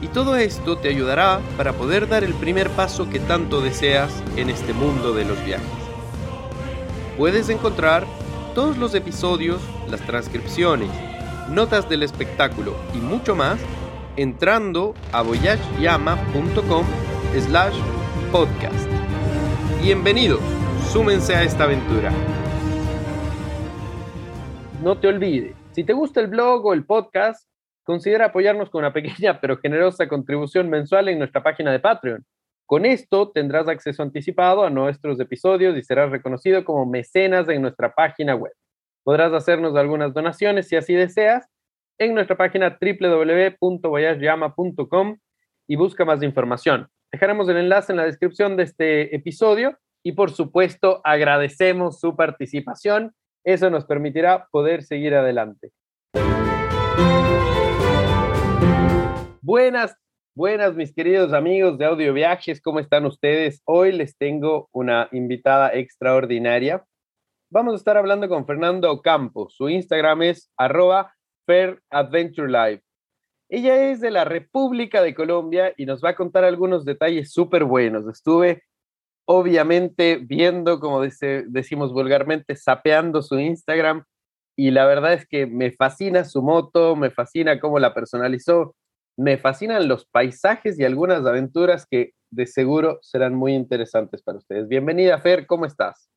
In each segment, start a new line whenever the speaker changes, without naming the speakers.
y todo esto te ayudará para poder dar el primer paso que tanto deseas en este mundo de los viajes. Puedes encontrar todos los episodios, las transcripciones, notas del espectáculo y mucho más entrando a voyageyama.com slash podcast. Bienvenidos, súmense a esta aventura. No te olvides, si te gusta el blog o el podcast, considera apoyarnos con una pequeña pero generosa contribución mensual en nuestra página de Patreon. Con esto tendrás acceso anticipado a nuestros episodios y serás reconocido como mecenas en nuestra página web. Podrás hacernos algunas donaciones si así deseas en nuestra página www.voyageyama.com y busca más información. Dejaremos el enlace en la descripción de este episodio y por supuesto agradecemos su participación. Eso nos permitirá poder seguir adelante. Buenas, buenas mis queridos amigos de Audio Viajes, ¿cómo están ustedes? Hoy les tengo una invitada extraordinaria. Vamos a estar hablando con Fernando Ocampo. Su Instagram es arroba Fair Adventure Life. Ella es de la República de Colombia y nos va a contar algunos detalles súper buenos. Estuve obviamente viendo, como decimos vulgarmente, sapeando su Instagram y la verdad es que me fascina su moto, me fascina cómo la personalizó, me fascinan los paisajes y algunas aventuras que de seguro serán muy interesantes para ustedes. Bienvenida, Fer, ¿cómo estás?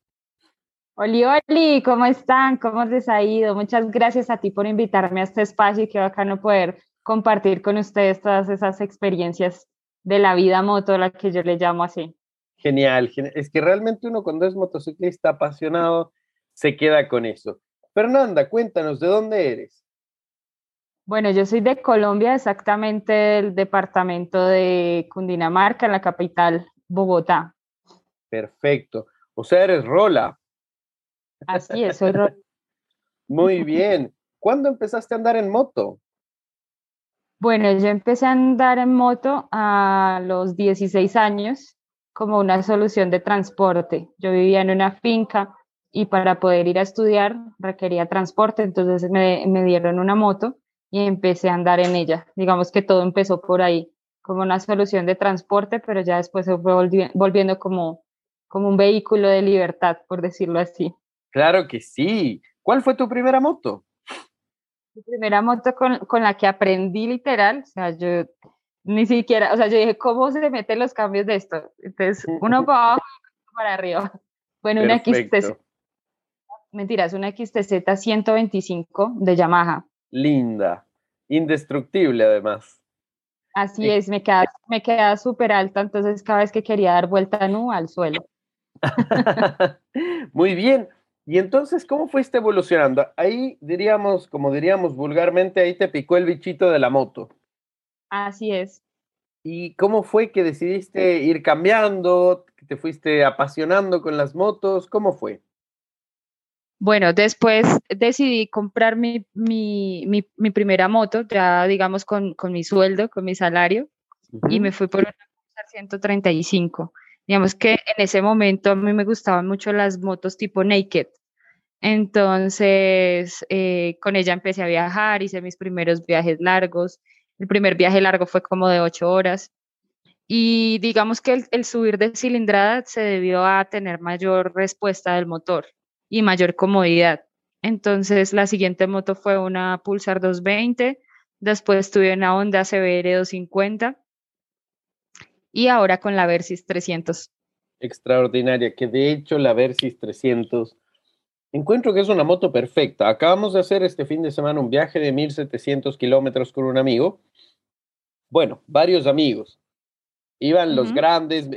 Oli, Oli, ¿cómo están? ¿Cómo les ha ido? Muchas gracias a ti por invitarme a este espacio y qué bacano poder compartir con ustedes todas esas experiencias de la vida moto, la que yo le llamo así.
Genial, es que realmente uno cuando es motociclista apasionado se queda con eso. Fernanda, cuéntanos, ¿de dónde eres?
Bueno, yo soy de Colombia, exactamente del departamento de Cundinamarca, en la capital, Bogotá.
Perfecto. O sea, eres Rola.
Así es, soy Rola.
Muy bien. ¿Cuándo empezaste a andar en moto?
Bueno, yo empecé a andar en moto a los 16 años como una solución de transporte. Yo vivía en una finca y para poder ir a estudiar requería transporte, entonces me, me dieron una moto y empecé a andar en ella. Digamos que todo empezó por ahí, como una solución de transporte, pero ya después se fue volviendo como, como un vehículo de libertad, por decirlo así.
Claro que sí. ¿Cuál fue tu primera moto?
Mi primera moto con, con la que aprendí literal, o sea, yo ni siquiera, o sea, yo dije, ¿cómo se meten los cambios de esto? Entonces, uno para abajo y para arriba. Bueno, una XTZ. Mentira, es una XTZ 125 de Yamaha
linda, indestructible además.
Así es, me queda, me queda súper alta, entonces cada vez que quería dar vuelta nu al suelo.
Muy bien. Y entonces, ¿cómo fuiste evolucionando? Ahí diríamos, como diríamos vulgarmente, ahí te picó el bichito de la moto.
Así es.
¿Y cómo fue que decidiste ir cambiando, que te fuiste apasionando con las motos? ¿Cómo fue?
Bueno, después decidí comprar mi, mi, mi, primera moto, ya digamos con, con, mi sueldo, con mi salario, y me fui por una 135. Digamos que en ese momento a mí me gustaban mucho las motos tipo naked. Entonces, eh, con ella empecé a viajar, hice mis primeros viajes largos. El primer viaje largo fue como de ocho horas. Y digamos que el, el subir de cilindrada se debió a tener mayor respuesta del motor y mayor comodidad. Entonces, la siguiente moto fue una Pulsar 220, después tuve una Honda CBR 250 y ahora con la Versys 300.
Extraordinaria, que de hecho la Versys 300 encuentro que es una moto perfecta. Acabamos de hacer este fin de semana un viaje de 1700 kilómetros con un amigo. Bueno, varios amigos. Iban los grandes,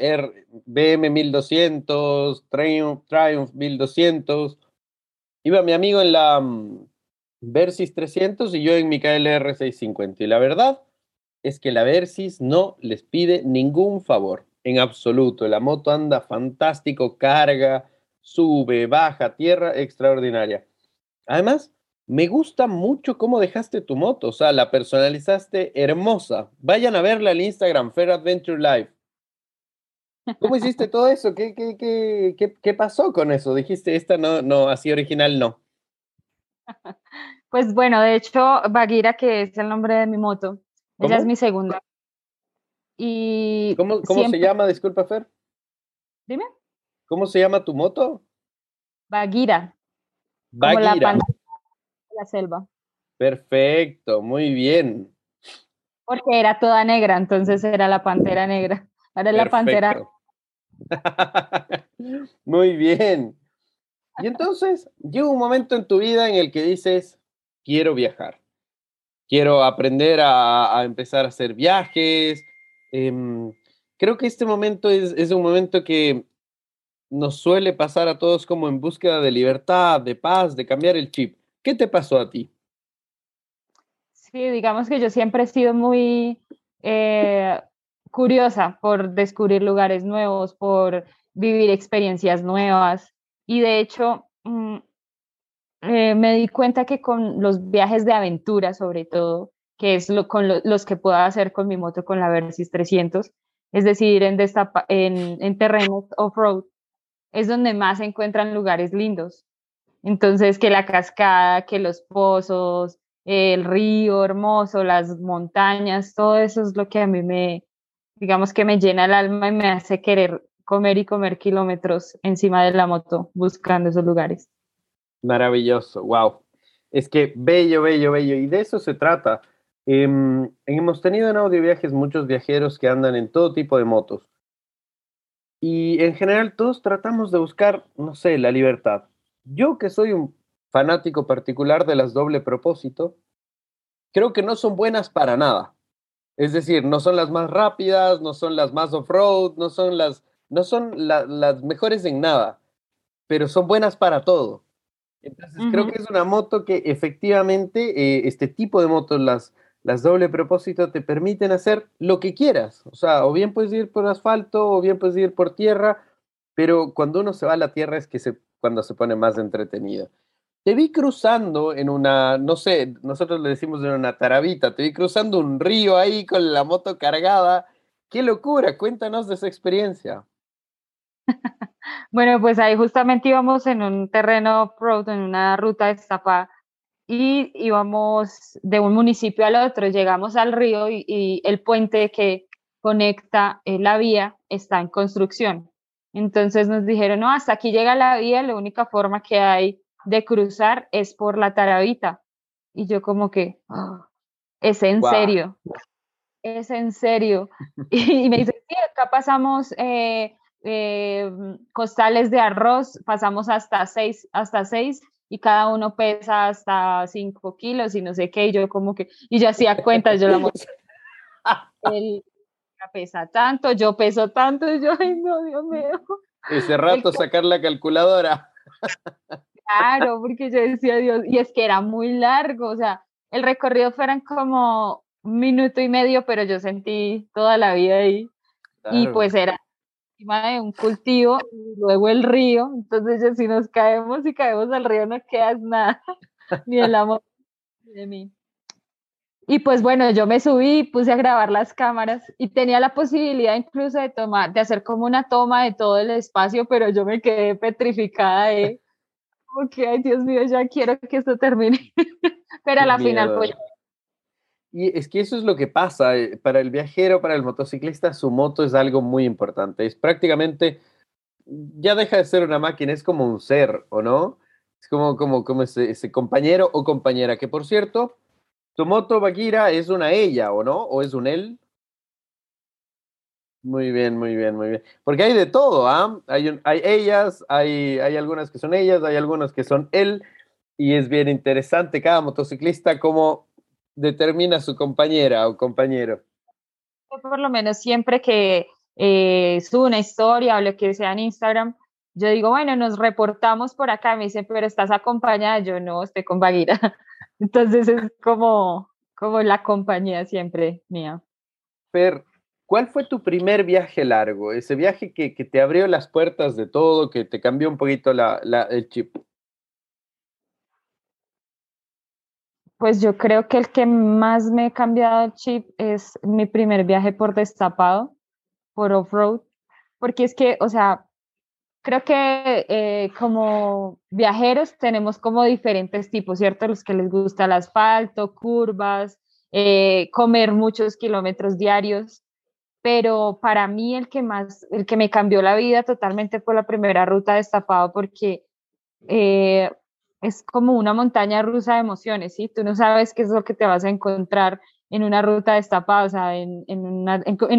BM 1200, Triumph, Triumph 1200. Iba mi amigo en la um, Versys 300 y yo en mi KLR 650. Y la verdad, es que la Versys no les pide ningún favor, en absoluto. La moto anda fantástico, carga, sube, baja, tierra extraordinaria. Además, me gusta mucho cómo dejaste tu moto, o sea, la personalizaste hermosa. Vayan a verla al Instagram, Fair Adventure Live. ¿Cómo hiciste todo eso? ¿Qué, qué, qué, qué, pasó con eso? Dijiste, esta no, no, así original no.
Pues bueno, de hecho, Bagira, que es el nombre de mi moto, ella es mi segunda. Y
¿Cómo, cómo se llama? Disculpa, Fer.
Dime.
¿Cómo se llama tu moto?
Bagira.
Bagira.
la, la selva.
Perfecto, muy bien.
Porque era toda negra, entonces era la pantera negra. Ahora es la pantera.
muy bien. Y entonces llega un momento en tu vida en el que dices, quiero viajar, quiero aprender a, empezar a hacer viajes. Em, creo que este momento es, es un momento que nos suele pasar a todos como en búsqueda de libertad, de paz, de cambiar el chip. ¿Qué te pasó a ti?
Sí, digamos que yo siempre he sido muy eh, curiosa por descubrir lugares nuevos, por vivir experiencias nuevas. Y de hecho, mm, eh, me di cuenta que con los viajes de aventura, sobre todo, que es lo, con los que puedo hacer con mi moto, con la Versys 300, es decir, en, en, en terrenos off-road, es donde más se encuentran lugares lindos. Entonces, que la cascada, que los pozos, el río hermoso, las montañas, todo eso es lo que a mí me, digamos que me llena el alma y me hace querer comer y comer kilómetros encima de la moto buscando esos lugares.
Maravilloso, wow. Es que bello, bello, bello. Y de eso se trata. Em, hemos tenido en audio viajes muchos viajeros que andan en todo tipo de motos. Y en general todos tratamos de buscar, no sé, la libertad. Yo que soy un fanático particular de las doble propósito, creo que no son buenas para nada. Es decir, no son las más rápidas, no son las más off-road, no son las, no son las mejores en nada, pero son buenas para todo. Entonces creo que es una moto que efectivamente, eh, este tipo de motos, las, las doble propósito, te permiten hacer lo que quieras. O sea, o bien puedes ir por asfalto, o bien puedes ir por tierra, pero cuando uno se va a la tierra es que se, cuando se pone más entretenido. Te vi cruzando en una, no sé, nosotros le decimos en una tarabita, te vi cruzando un río ahí con la moto cargada. ¡Qué locura! Cuéntanos de esa experiencia.
bueno, pues ahí justamente íbamos en un terreno road, en una ruta destapada, y íbamos de un municipio al otro. Llegamos al río y, el puente que conecta eh, la vía está en construcción. Entonces nos dijeron, no, hasta aquí llega la vía, la única forma que hay de cruzar es por la tarabita. Y yo como que, ah, es en serio, es en serio. Y, me dice, sí, acá pasamos eh, eh, costales de arroz, pasamos hasta seis, hasta seis y cada uno pesa hasta cinco kilos y no sé qué, y yo como que, y yo hacía cuentas, yo la él pesa tanto, yo peso tanto, y yo, ay no, Dios mío.
Ese rato sacar la calculadora.
Claro, porque yo decía, Dios, y es que era muy largo, o sea, el recorrido fueran como un minuto y medio, pero yo sentí toda la vida ahí. Y pues era encima de un cultivo y luego el río, entonces si nos caemos y caemos al río no quedas nada, ni el amor de mí. Y pues bueno, yo me subí, puse a grabar las cámaras y tenía la posibilidad incluso de tomar, de hacer como una toma de todo el espacio, pero yo me quedé petrificada de, ok, ay Dios mío, ya quiero que esto termine. pero a la final pues
y es que eso es lo que pasa. Eh, para el viajero, para el motociclista, su moto es algo muy importante. Es prácticamente, ya deja de ser una máquina, es como un ser, ¿o no? Es como, como, como ese, compañero o compañera, que por cierto, tu moto Bagira es una ella, ¿o no? ¿O es un él? Muy bien, muy bien, muy bien. Porque hay de todo, ¿ah? Hay, hay ellas, hay, hay algunas que son ellas, hay algunas que son él, y es bien interesante cada motociclista como determina su compañera o compañero?
Por lo menos siempre que eh, una historia o lo que sea en Instagram, yo digo, bueno, nos reportamos por acá, me dicen, pero estás acompañada, yo no, estoy con Baguira. Entonces es como, como la compañía siempre mía.
Fer, ¿cuál fue tu primer viaje largo? Ese viaje que, te abrió las puertas de todo, que te cambió un poquito el chip.
Pues yo creo que el que más me ha cambiado el chip es mi primer viaje por destapado, por off-road, porque es que, o sea, creo que eh, como viajeros tenemos como diferentes tipos, ¿cierto? Los que les gusta el asfalto, curvas, eh, comer muchos kilómetros diarios, pero para mí el que más, el que me cambió la vida totalmente fue la primera ruta destapado porque eh, es como una montaña rusa de emociones, ¿sí? Tú no sabes qué es lo que te vas a encontrar en una ruta destapada, o sea, en, en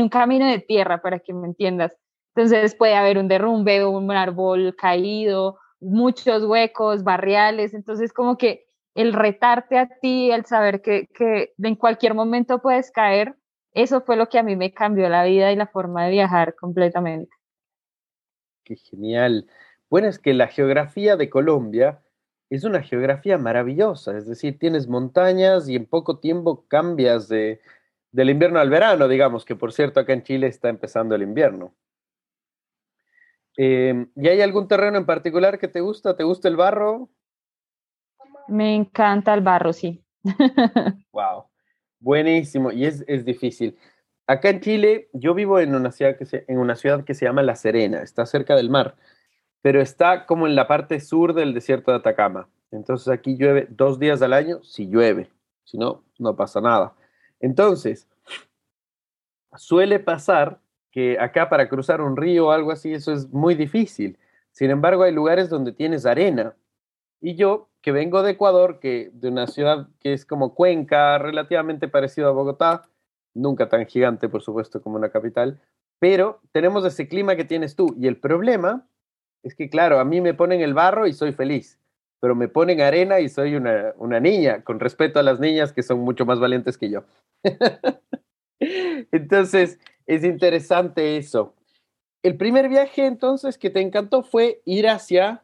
un camino de tierra, para que me entiendas. Entonces puede haber un derrumbe, un árbol caído, muchos huecos, barriales, entonces como que el retarte a ti, el saber que, que en cualquier momento puedes caer, eso fue lo que a mí me cambió la vida y la forma de viajar completamente.
Qué genial. Bueno, es que la geografía de Colombia es una geografía maravillosa, es decir, tienes montañas y en poco tiempo cambias de, del invierno al verano, digamos, que por cierto acá en Chile está empezando el invierno. Em, ¿Y hay algún terreno en particular que te gusta? ¿Te gusta el barro?
Me encanta el barro, sí.
wow, buenísimo. Y es, difícil. Acá en Chile, yo vivo en una, ciudad que se, en una ciudad que se llama La Serena, está cerca del mar, pero está como en la parte sur del desierto de Atacama. Entonces aquí llueve dos días al año si llueve, si no, no pasa nada. Entonces, suele pasar que acá para cruzar un río o algo así, eso es muy difícil. Sin embargo, hay lugares donde tienes arena. Y yo, que vengo de Ecuador, que de una ciudad que es como Cuenca, relativamente parecido a Bogotá, nunca tan gigante, por supuesto, como una capital, pero tenemos ese clima que tienes tú. Y el problema es que, claro, a mí me ponen el barro y soy feliz, pero me ponen arena y soy una, una niña, con respeto a las niñas que son mucho más valientes que yo. Entonces, es interesante eso. El primer viaje entonces que te encantó fue ir hacia,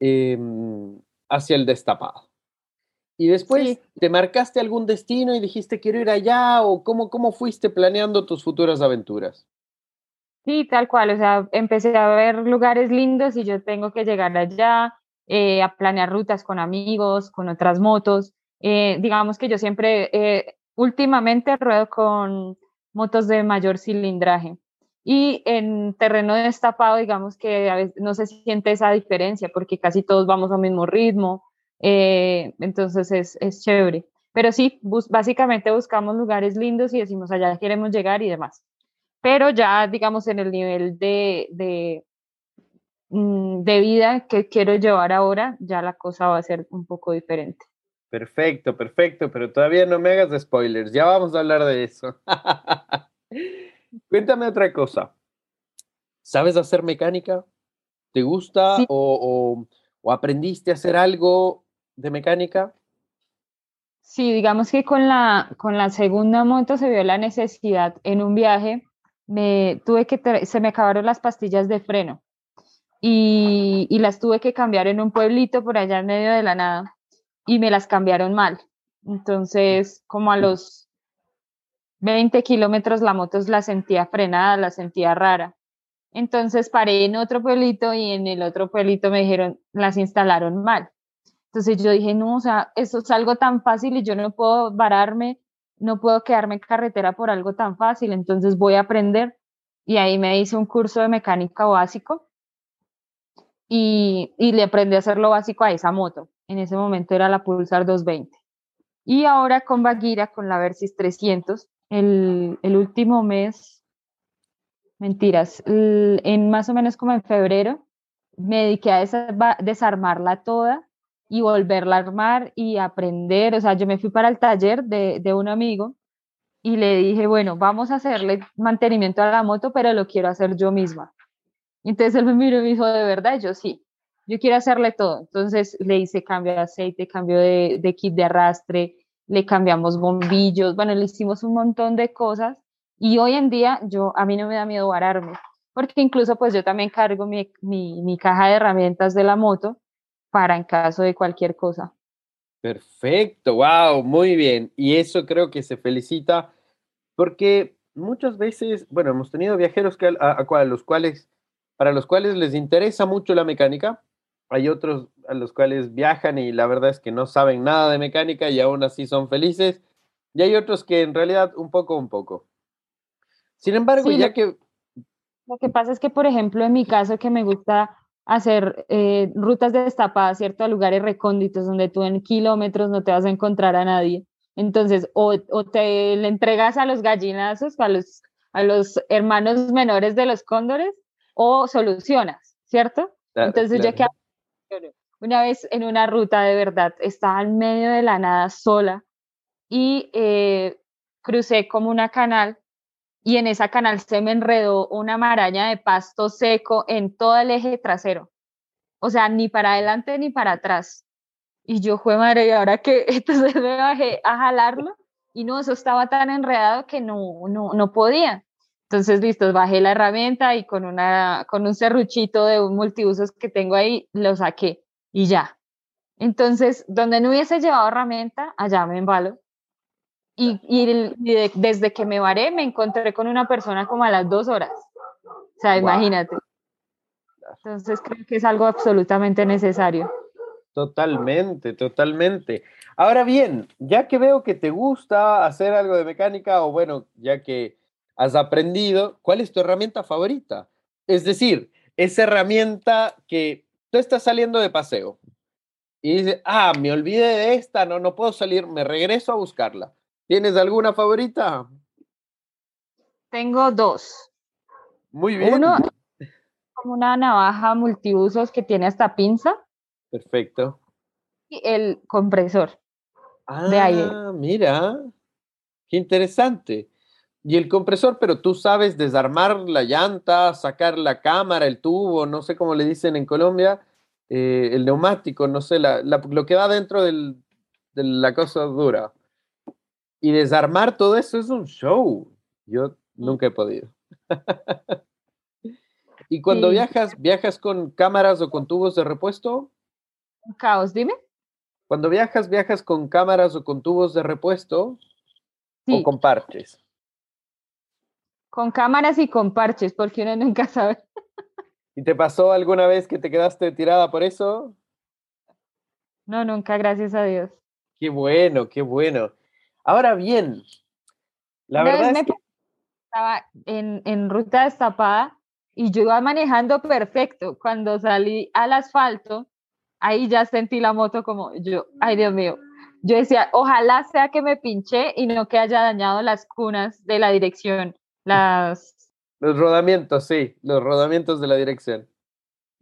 em, hacia el destapado. Y después, ¿te marcaste algún destino y dijiste quiero ir allá? ¿O cómo, cómo fuiste planeando tus futuras aventuras?
Sí, tal cual. O sea, empecé a ver lugares lindos y yo tengo que llegar allá, eh, a planear rutas con amigos, con otras motos. Eh, digamos que yo siempre, eh, últimamente ruedo con motos de mayor cilindraje. Y en terreno destapado, digamos que a veces no se siente esa diferencia porque casi todos vamos al mismo ritmo, eh, entonces es, es, chévere. Pero sí, básicamente buscamos lugares lindos y decimos allá queremos llegar y demás. Pero ya, digamos, en el nivel de, de, mm, de vida que quiero llevar ahora, ya la cosa va a ser un poco diferente.
Perfecto, perfecto, pero todavía no me hagas spoilers, ya vamos a hablar de eso. Cuéntame otra cosa. ¿Sabes hacer mecánica? ¿Te gusta o, aprendiste a hacer algo de mecánica?
Sí, digamos que con la, con la segunda moto se vio la necesidad en un viaje, me tuve que, se me acabaron las pastillas de freno y, y las tuve que cambiar en un pueblito por allá en medio de la nada y me las cambiaron mal. Entonces, como a los 20 kilómetros la moto la sentía frenada, la sentía rara. Entonces paré en otro pueblito y en el otro pueblito me dijeron, las instalaron mal. Entonces yo dije, no, o sea, eso es algo tan fácil y yo no puedo vararme, no puedo quedarme en carretera por algo tan fácil, entonces voy a aprender. Y ahí me hice un curso de mecánica básico y, y le aprendí a hacer lo básico a esa moto. En ese momento era la Pulsar 220. Y ahora con Baguira, con la Versys 300, el, el último mes, mentiras, en más o menos como en febrero, me dediqué a desarmarla toda y volverla a armar y aprender. O sea, yo me fui para el taller de, de un amigo y le dije, bueno, vamos a hacerle mantenimiento a la moto, pero lo quiero hacer yo misma. Entonces él me miró y me dijo, ¿de verdad? yo sí yo quiero hacerle todo. Entonces le hice cambio de aceite, cambio de, kit de arrastre, le cambiamos bombillos, bueno, le hicimos un montón de cosas y hoy en día yo, a mí no me da miedo vararme, porque incluso pues yo también cargo mi, mi caja de herramientas de la moto para en caso de cualquier cosa.
Perfecto, wow, muy bien. Y eso creo que se felicita porque muchas veces, bueno, hemos tenido viajeros que, a, los cuales, para los cuales les interesa mucho la mecánica, hay otros a los cuales viajan y la verdad es que no saben nada de mecánica y aún así son felices, y hay otros que en realidad un poco, un poco. Sin embargo, ya que...
Lo que pasa es que, por ejemplo, en mi caso, que me gusta hacer eh, rutas destapadas, ¿cierto? A lugares recónditos donde tú en kilómetros no te vas a encontrar a nadie. Entonces, o, te le entregas a los gallinazos, a los, a los hermanos menores de los cóndores, o solucionas, ¿cierto? Entonces, ya que una vez en una ruta de verdad estaba en medio de la nada sola y eh, crucé como una canal y en esa canal se me enredó una maraña de pasto seco en todo el eje trasero. O sea, ni para adelante ni para atrás. Y yo fue madre, ¿y ahora que Entonces me bajé a jalarlo y no, eso estaba tan enredado que no, no, no podía. Entonces, listo, bajé la herramienta y con, una, con un serruchito de un multiusos que tengo ahí, lo saqué y ya. Entonces, donde no hubiese llevado herramienta, allá me embalo. Y, y, desde que me varé, me encontré con una persona como a las dos horas. O sea, imagínate. Entonces, creo que es algo absolutamente necesario.
Totalmente, totalmente. Ahora bien, ya que veo que te gusta hacer algo de mecánica, o bueno, ya que has aprendido, ¿cuál es tu herramienta favorita? Es decir, esa herramienta que tú estás saliendo de paseo y dices, ah, me olvidé de esta, no, no puedo salir, me regreso a buscarla. ¿Tienes alguna favorita?
Tengo dos.
Muy bien.
Uno, como una navaja multiusos que tiene hasta pinza.
Perfecto.
Y el compresor de aire.
Ah, mira, qué interesante. Y el compresor, pero tú sabes desarmar la llanta, sacar la cámara, el tubo, no sé cómo le dicen en Colombia, eh, el neumático, no sé, lo que va dentro de la cosa dura. Y desarmar todo eso es un show. Yo nunca he podido. ¿Y cuando viajas, viajas con cámaras o con tubos de repuesto?
Caos, dime.
Cuando viajas, viajas con cámaras o con tubos de repuesto o con parches.
Con cámaras y con parches, porque uno nunca sabe.
¿Y te pasó alguna vez que te quedaste tirada por eso?
No, nunca, gracias a Dios.
Qué bueno, qué bueno. Ahora bien, la verdad es que...
Estaba en, en ruta destapada y yo iba manejando perfecto. Cuando salí al asfalto, ahí ya sentí la moto como yo, ay Dios mío. Yo decía, ojalá sea que me pinché y no que haya dañado las cunas de la dirección, las...
Los rodamientos, sí, los rodamientos de la dirección.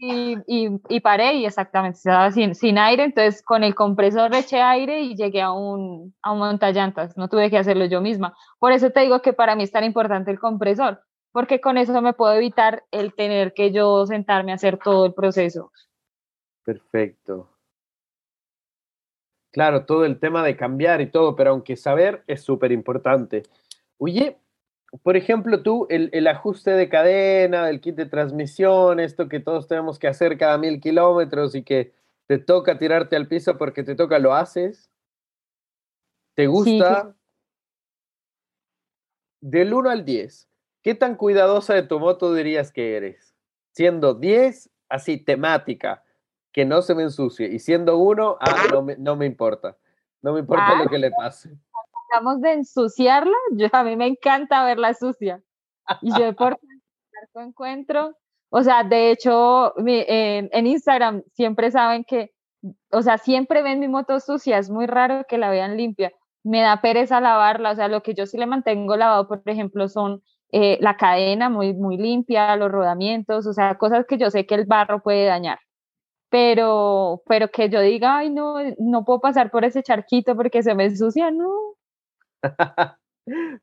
Y, y, paré y exactamente, estaba sin, sin, aire, entonces con el compresor eché aire y llegué a un, a un montallantas, no tuve que hacerlo yo misma. Por eso te digo que para mí es tan importante el compresor, porque con eso me puedo evitar el tener que yo sentarme a hacer todo el proceso.
Perfecto. Claro, todo el tema de cambiar y todo, pero aunque saber es súper importante. Oye, por ejemplo, tú, el, ajuste de cadena, el kit de transmisión, esto que todos tenemos que hacer cada mil kilómetros y que te toca tirarte al piso porque te toca, ¿lo haces? ¿Te gusta? Del 1 al 10, ¿qué tan cuidadosa de tu moto dirías que eres? Siendo 10, así temática, que no se me ensucie. Y siendo uno, ah, no, me, no me importa. No me importa lo ah. que le pase.
Estamos de ensuciarla. Yo, a mí me encanta verla sucia. Y yo por encuentro, o sea, de hecho, en Instagram siempre saben que, o sea, siempre ven mi moto sucia. Es muy raro que la vean limpia. Me da pereza lavarla. O sea, lo que yo sí le mantengo lavado, por ejemplo, son eh, la cadena muy, muy limpia, los rodamientos, o sea, cosas que yo sé que el barro puede dañar pero, pero que yo diga, ay, no, no puedo pasar por ese charquito porque se me ensucia, no.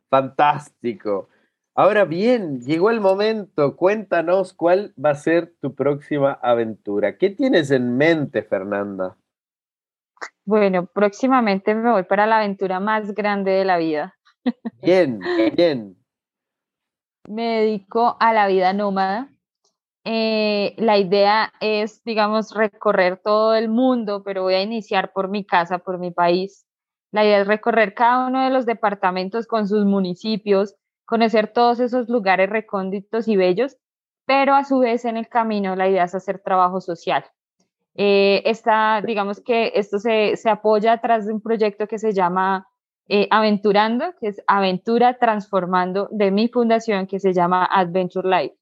Fantástico. Ahora bien, llegó el momento. Cuéntanos cuál va a ser tu próxima aventura. ¿Qué tienes en mente, Fernanda?
Bueno, próximamente me voy para la aventura más grande de la vida.
Bien, bien.
Me dedico a la vida nómada. Eh, la idea es, digamos, recorrer todo el mundo, pero voy a iniciar por mi casa, por mi país. La idea es recorrer cada uno de los departamentos con sus municipios, conocer todos esos lugares recónditos y bellos, pero a su vez en el camino la idea es hacer trabajo social. Eh, digamos que esto se, se apoya atrás de un proyecto que se llama eh, Aventurando, que es Aventura Transformando de mi fundación que se llama Adventure Life.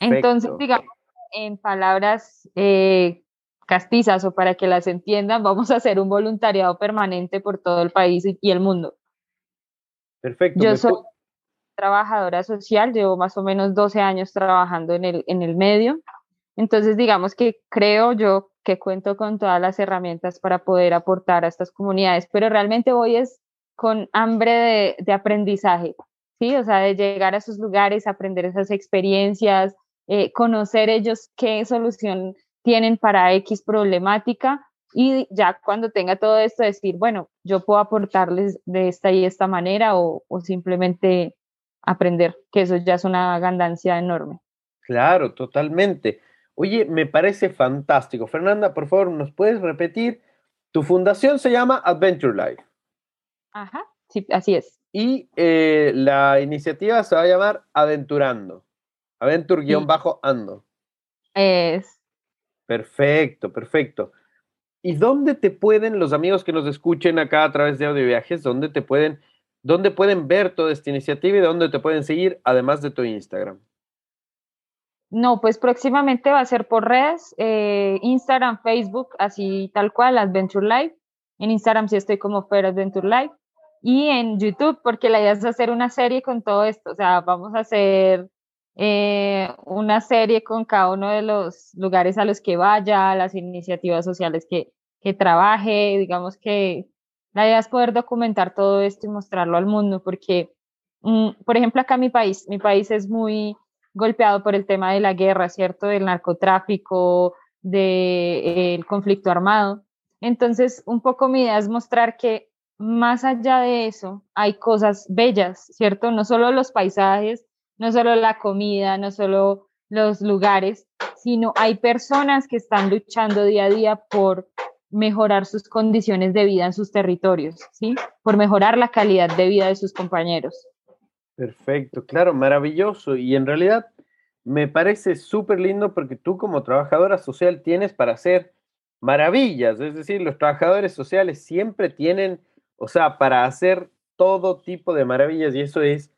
Entonces, digamos, en palabras eh, castizas o para que las entiendan, vamos a hacer un voluntariado permanente por todo el país y, el mundo.
Perfecto.
Yo soy trabajadora social, llevo más o menos 12 años trabajando en el, en el medio. Entonces, digamos que creo yo que cuento con todas las herramientas para poder aportar a estas comunidades, pero realmente voy es con hambre de, de aprendizaje, ¿sí? O sea, de llegar a esos lugares, aprender esas experiencias, eh, conocer ellos qué solución tienen para X problemática y ya cuando tenga todo esto decir, bueno, yo puedo aportarles de esta y esta manera o, o simplemente aprender, que eso ya es una ganancia enorme.
Claro, totalmente. Oye, me parece fantástico. Fernanda, por favor, ¿nos puedes repetir? Tu fundación se llama Adventure Life.
Ajá, sí, así es.
Y eh, la iniciativa se va a llamar Aventurando. Aventur-ando.
Es.
Perfecto, perfecto. ¿Y dónde te pueden, los amigos que nos escuchen acá a través de audio viajes, dónde te pueden, dónde pueden ver toda esta iniciativa y dónde te pueden seguir, además de tu Instagram?
No, pues próximamente va a ser por redes, eh, Instagram, Facebook, así tal cual, Adventure Life. En Instagram sí estoy como Fer Adventure Life. Y en YouTube, porque la idea es hacer una serie con todo esto. O sea, vamos a hacer eh, una serie con cada uno de los lugares a los que vaya, las iniciativas sociales que, que trabaje, digamos que la idea es poder documentar todo esto y mostrarlo al mundo, porque, mm, por ejemplo, acá mi país, mi país es muy golpeado por el tema de la guerra, ¿cierto? Del narcotráfico, del conflicto armado. Entonces, un poco mi idea es mostrar que más allá de eso hay cosas bellas, ¿cierto? No solo los paisajes, no solo la comida, no solo los lugares, sino hay personas que están luchando día a día por mejorar sus condiciones de vida en sus territorios, ¿sí? Por mejorar la calidad de vida de sus compañeros.
Perfecto, claro, maravilloso. Y en realidad me parece súper lindo porque tú como trabajadora social tienes para hacer maravillas. Es decir, los trabajadores sociales siempre tienen, o sea, para hacer todo tipo de maravillas y eso es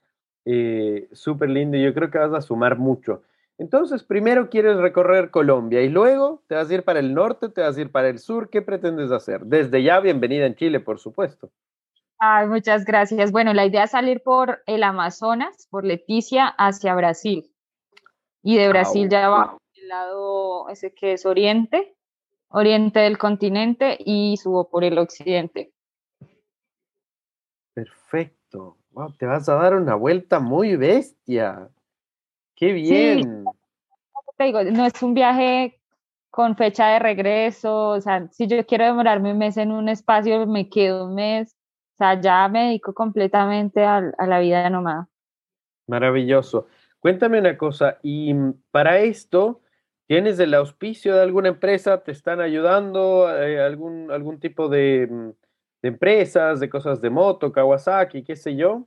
eh, súper lindo y yo creo que vas a sumar mucho. Entonces, primero quieres recorrer Colombia y luego te vas a ir para el norte, te vas a ir para el sur. ¿Qué pretendes hacer? Desde ya, bienvenida en Chile, por supuesto.
Ay, muchas gracias. Bueno, la idea es salir por el Amazonas, por Leticia, hacia Brasil. Y de Brasil ya va el lado ese que es oriente, oriente del continente y subo por el occidente.
Perfecto te vas a dar una vuelta muy bestia. Qué bien.
te digo, no es un viaje con fecha de regreso, o sea, si yo quiero demorarme un mes en un espacio, me quedo un mes, o sea, ya me dedico completamente a, la vida nómada.
Maravilloso. Cuéntame una cosa, y para esto, ¿tienes el auspicio de alguna empresa? ¿Te están ayudando? Eh, ¿Algún, algún tipo de, mm, de empresas, de cosas de moto, Kawasaki, qué sé yo?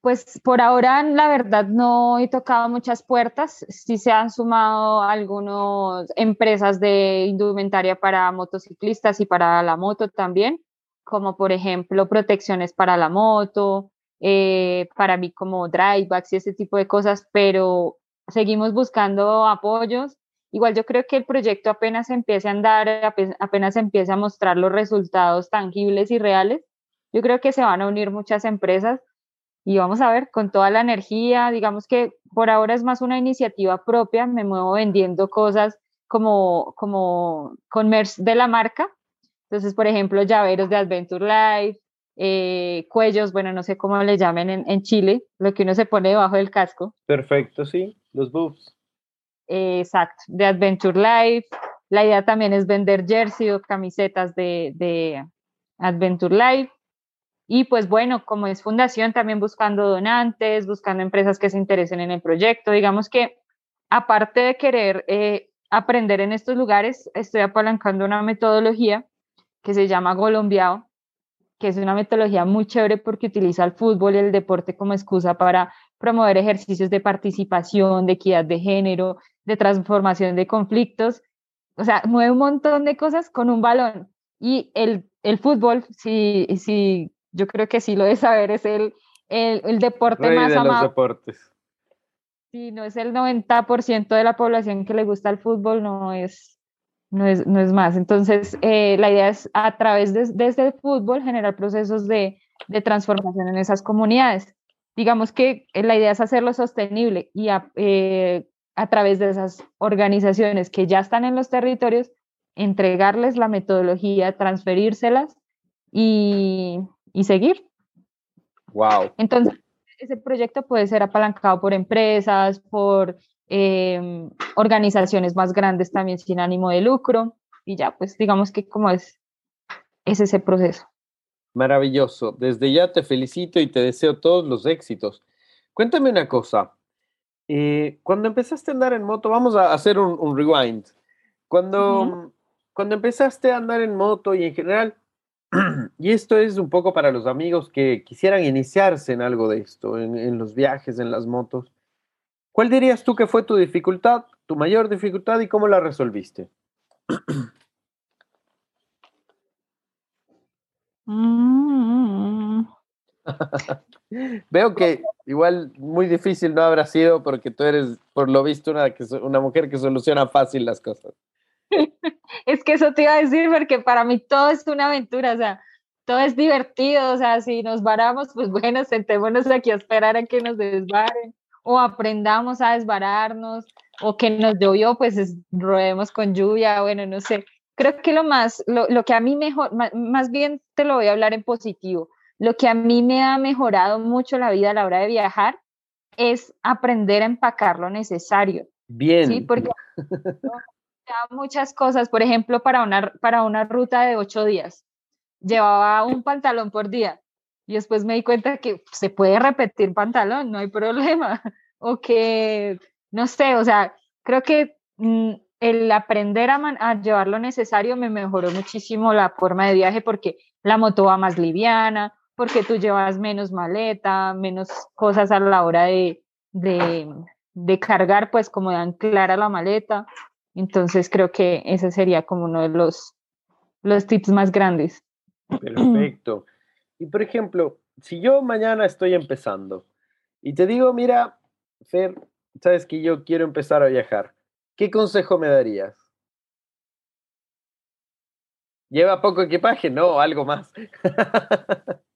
Pues por ahora, la verdad, no he tocado muchas puertas. Sí se han sumado algunas empresas de indumentaria para motociclistas y para la moto también, como por ejemplo protecciones para la moto, eh, para mí como drivebacks y ese tipo de cosas, pero seguimos buscando apoyos Igual yo creo que el proyecto apenas empiece a andar, apenas empiece a mostrar los resultados tangibles y reales, yo creo que se van a unir muchas empresas y vamos a ver con toda la energía, digamos que por ahora es más una iniciativa propia, me muevo vendiendo cosas como, como con de la marca. Entonces, por ejemplo, llaveros de Adventure Life, eh, cuellos, bueno, no sé cómo le llamen en, en, Chile, lo que uno se pone debajo del casco.
Perfecto, sí, los buffs
exacto, de Adventure Life. La idea también es vender jersey o camisetas de, de Adventure Life. Y pues bueno, como es fundación, también buscando donantes, buscando empresas que se interesen en el proyecto. Digamos que aparte de querer eh, aprender en estos lugares, estoy apalancando una metodología que se llama Golombiao, que es una metodología muy chévere porque utiliza el fútbol y el deporte como excusa para promover ejercicios de participación, de equidad de género, de transformación de conflictos. O sea, mueve un montón de cosas con un balón. Y el, el fútbol, sí, sí, yo creo que sí lo de saber, es el, el, el deporte más
de
amado.
Los deportes.
Sí, no es el 90% de la población que le gusta el fútbol, no es, no es, no es más. Entonces, eh, la idea es a través de, desde el fútbol generar procesos de, de, transformación en esas comunidades. Digamos que eh, la idea es hacerlo sostenible y a, eh, a través de esas organizaciones que ya están en los territorios, entregarles la metodología, transferírselas y, y seguir.
Wow.
Entonces, ese proyecto puede ser apalancado por empresas, por eh, organizaciones más grandes también sin ánimo de lucro y ya, pues digamos que como es, es ese proceso.
Maravilloso. Desde ya te felicito y te deseo todos los éxitos. Cuéntame una cosa. Eh, cuando empezaste a andar en moto, vamos a hacer un, un rewind. Cuando, uh -huh. cuando empezaste a andar en moto y en general, y esto es un poco para los amigos que quisieran iniciarse en algo de esto, en, en, los viajes, en las motos. ¿Cuál dirías tú que fue tu dificultad, tu mayor dificultad y cómo la resolviste?
Mm.
Veo que igual muy difícil no habrá sido porque tú eres, por lo visto, una, una mujer que soluciona fácil las cosas.
es que eso te iba a decir, porque para mí todo es una aventura, o sea, todo es divertido, o sea, si nos varamos, pues bueno, sentémonos aquí a esperar a que nos desvaren, o aprendamos a desvararnos, o que nos llovió, pues es, rodemos con lluvia, bueno, no sé. Creo que lo más, lo, lo que a mí mejor, más, más bien te lo voy a hablar en positivo, lo que a mí me ha mejorado mucho la vida a la hora de viajar es aprender a empacar lo necesario.
Bien.
Sí, porque muchas cosas, por ejemplo, para una, para una ruta de ocho días, llevaba un pantalón por día y después me di cuenta que se puede repetir pantalón, no hay problema, o que, no sé, o sea, creo que mm, el aprender a, man, a llevar lo necesario me mejoró muchísimo la forma de viaje porque la moto va más liviana, porque tú llevas menos maleta, menos cosas a la hora de, de, de cargar, pues como de anclar a la maleta. Entonces creo que ese sería como uno de los, los tips más grandes.
Perfecto. Y por ejemplo, si yo mañana estoy empezando y te digo, mira, Fer, sabes que yo quiero empezar a viajar, ¿qué consejo me darías? ¿Lleva poco equipaje? No, algo más.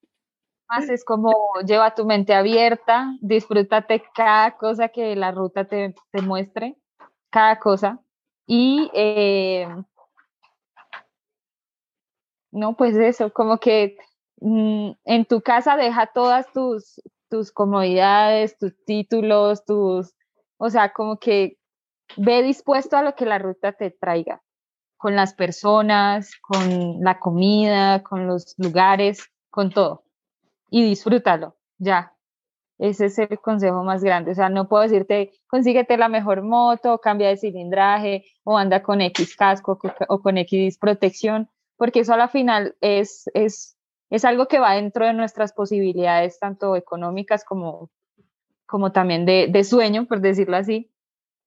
es como lleva tu mente abierta, disfrútate cada cosa que la ruta te, te muestre, cada cosa. Y eh, no, pues eso, como que mm, en tu casa deja todas tus, tus comodidades, tus títulos, tus, o sea, como que ve dispuesto a lo que la ruta te traiga, con las personas, con la comida, con los lugares, con todo. Y disfrútalo, ya. Ese es el consejo más grande. O sea, no puedo decirte, consíguete la mejor moto, cambia de cilindraje, o anda con X casco o con X protección, porque eso a la final es, es, es algo que va dentro de nuestras posibilidades, tanto económicas como, como también de, de sueño, por decirlo así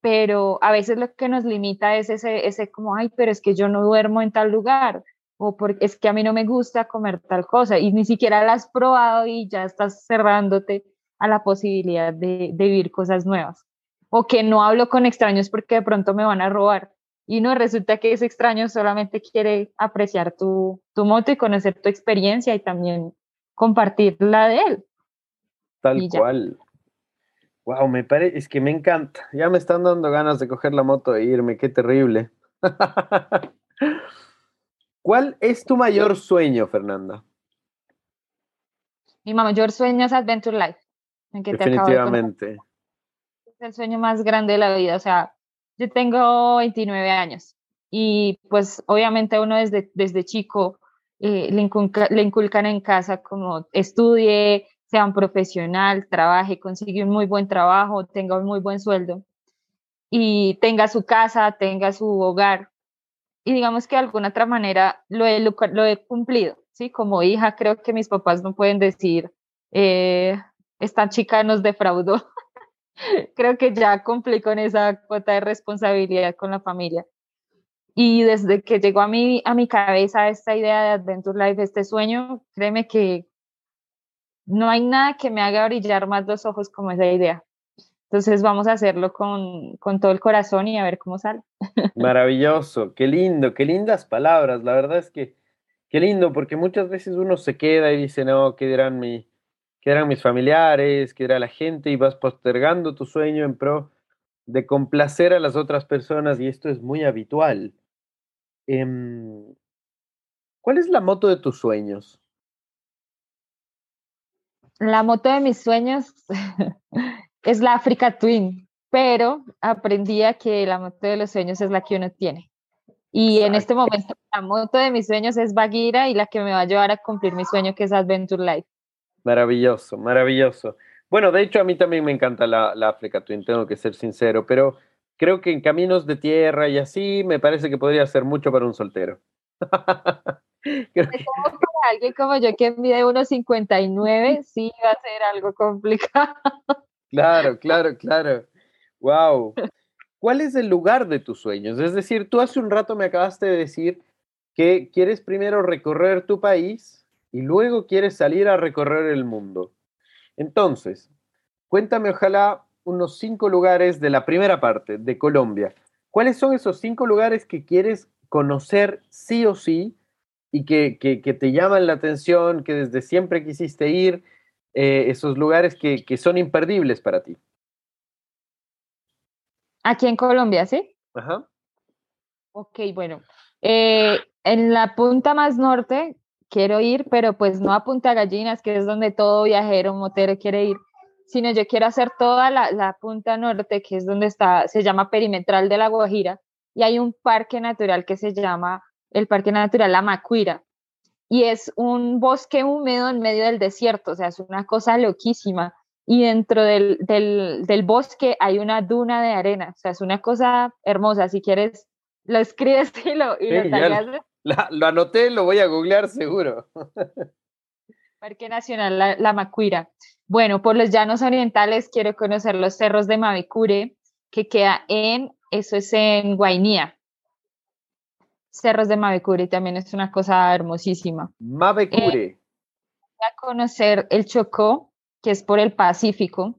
pero a veces lo que nos limita es ese, ese como, ay, pero es que yo no duermo en tal lugar, o porque es que a mí no me gusta comer tal cosa, y ni siquiera la has probado y ya estás cerrándote a la posibilidad de, de vivir cosas nuevas. O que no hablo con extraños porque de pronto me van a robar. Y no resulta que ese extraño solamente quiere apreciar tu, tu moto y conocer tu experiencia y también compartir la de él.
Tal cual. Wow, me parece, es que me encanta. Ya me están dando ganas de coger la moto e irme, qué terrible. ¿Cuál es tu mayor sueño, Fernanda?
Mi mayor sueño es Adventure Life.
En que Definitivamente.
De es el sueño más grande de la vida. O sea, yo tengo 29 años y pues obviamente uno desde, desde chico eh, le, inculca, le inculcan en casa como estudie, sea un profesional, trabaje, consigue un muy buen trabajo, tenga un muy buen sueldo y tenga su casa, tenga su hogar. Y digamos que de alguna otra manera lo he, cumplido, ¿sí? Como hija, creo que mis papás no pueden decir, eh, esta chica nos defraudó. creo que ya cumplí con esa cuota de responsabilidad con la familia. Y desde que llegó a mi, a mi cabeza esta idea de Adventure Life, este sueño, créeme que no hay nada que me haga brillar más los ojos como esa idea. Entonces vamos a hacerlo con, con todo el corazón y a ver cómo sale.
Maravilloso, qué lindo, qué lindas palabras. La verdad es que qué lindo, porque muchas veces uno se queda y dice, no, ¿qué dirán, mi, qué dirán mis familiares? ¿Qué dirá la gente? Y vas postergando tu sueño en pro de complacer a las otras personas y esto es muy habitual. Em, ¿Cuál es la moto de tus sueños?
La moto de mis sueños es la Africa Twin, pero aprendí a que la moto de los sueños es la que uno tiene. Y en este momento la moto de mis sueños es Baguira y la que me va a llevar a cumplir mi sueño que es Adventure Life.
Maravilloso, maravilloso. Bueno, de hecho a mí también me encanta la, la Africa Twin, tengo que ser sincero, pero creo que en caminos de tierra y así me parece que podría ser mucho para un soltero.
Creo que... para alguien como yo que mide 1,59, sí va a ser algo complicado.
Claro, claro, claro. Wow. ¿Cuál es el lugar de tus sueños? Es decir, tú hace un rato me acabaste de decir que quieres primero recorrer tu país y luego quieres salir a recorrer el mundo. Entonces, cuéntame ojalá unos cinco lugares de la primera parte, de Colombia. ¿Cuáles son esos cinco lugares que quieres conocer sí o sí y que, te llaman la atención, que desde siempre quisiste ir, eh, esos lugares que, son imperdibles para ti?
Aquí en Colombia, ¿sí?
Ajá.
Ok, bueno. Eh, en la punta más norte quiero ir, pero pues no a Punta Gallinas, que es donde todo viajero, motero quiere ir, sino yo quiero hacer toda la, la, punta norte, que es donde está, se llama Perimetral de la Guajira, y hay un parque natural que se llama el Parque Natural La Macuira, y es un bosque húmedo en medio del desierto, o sea, es una cosa loquísima. Y dentro del, del, del bosque hay una duna de arena, o sea, es una cosa hermosa. Si quieres, lo escribes y lo, y lo
lo anoté, lo voy a googlear seguro.
Parque Nacional La, La, Macuira. Bueno, por los llanos orientales quiero conocer los cerros de Mavicure, que queda en, eso es en Guainía. Cerros de Mavicure también es una cosa hermosísima.
Mavicure. Eh,
voy a conocer el Chocó, que es por el Pacífico.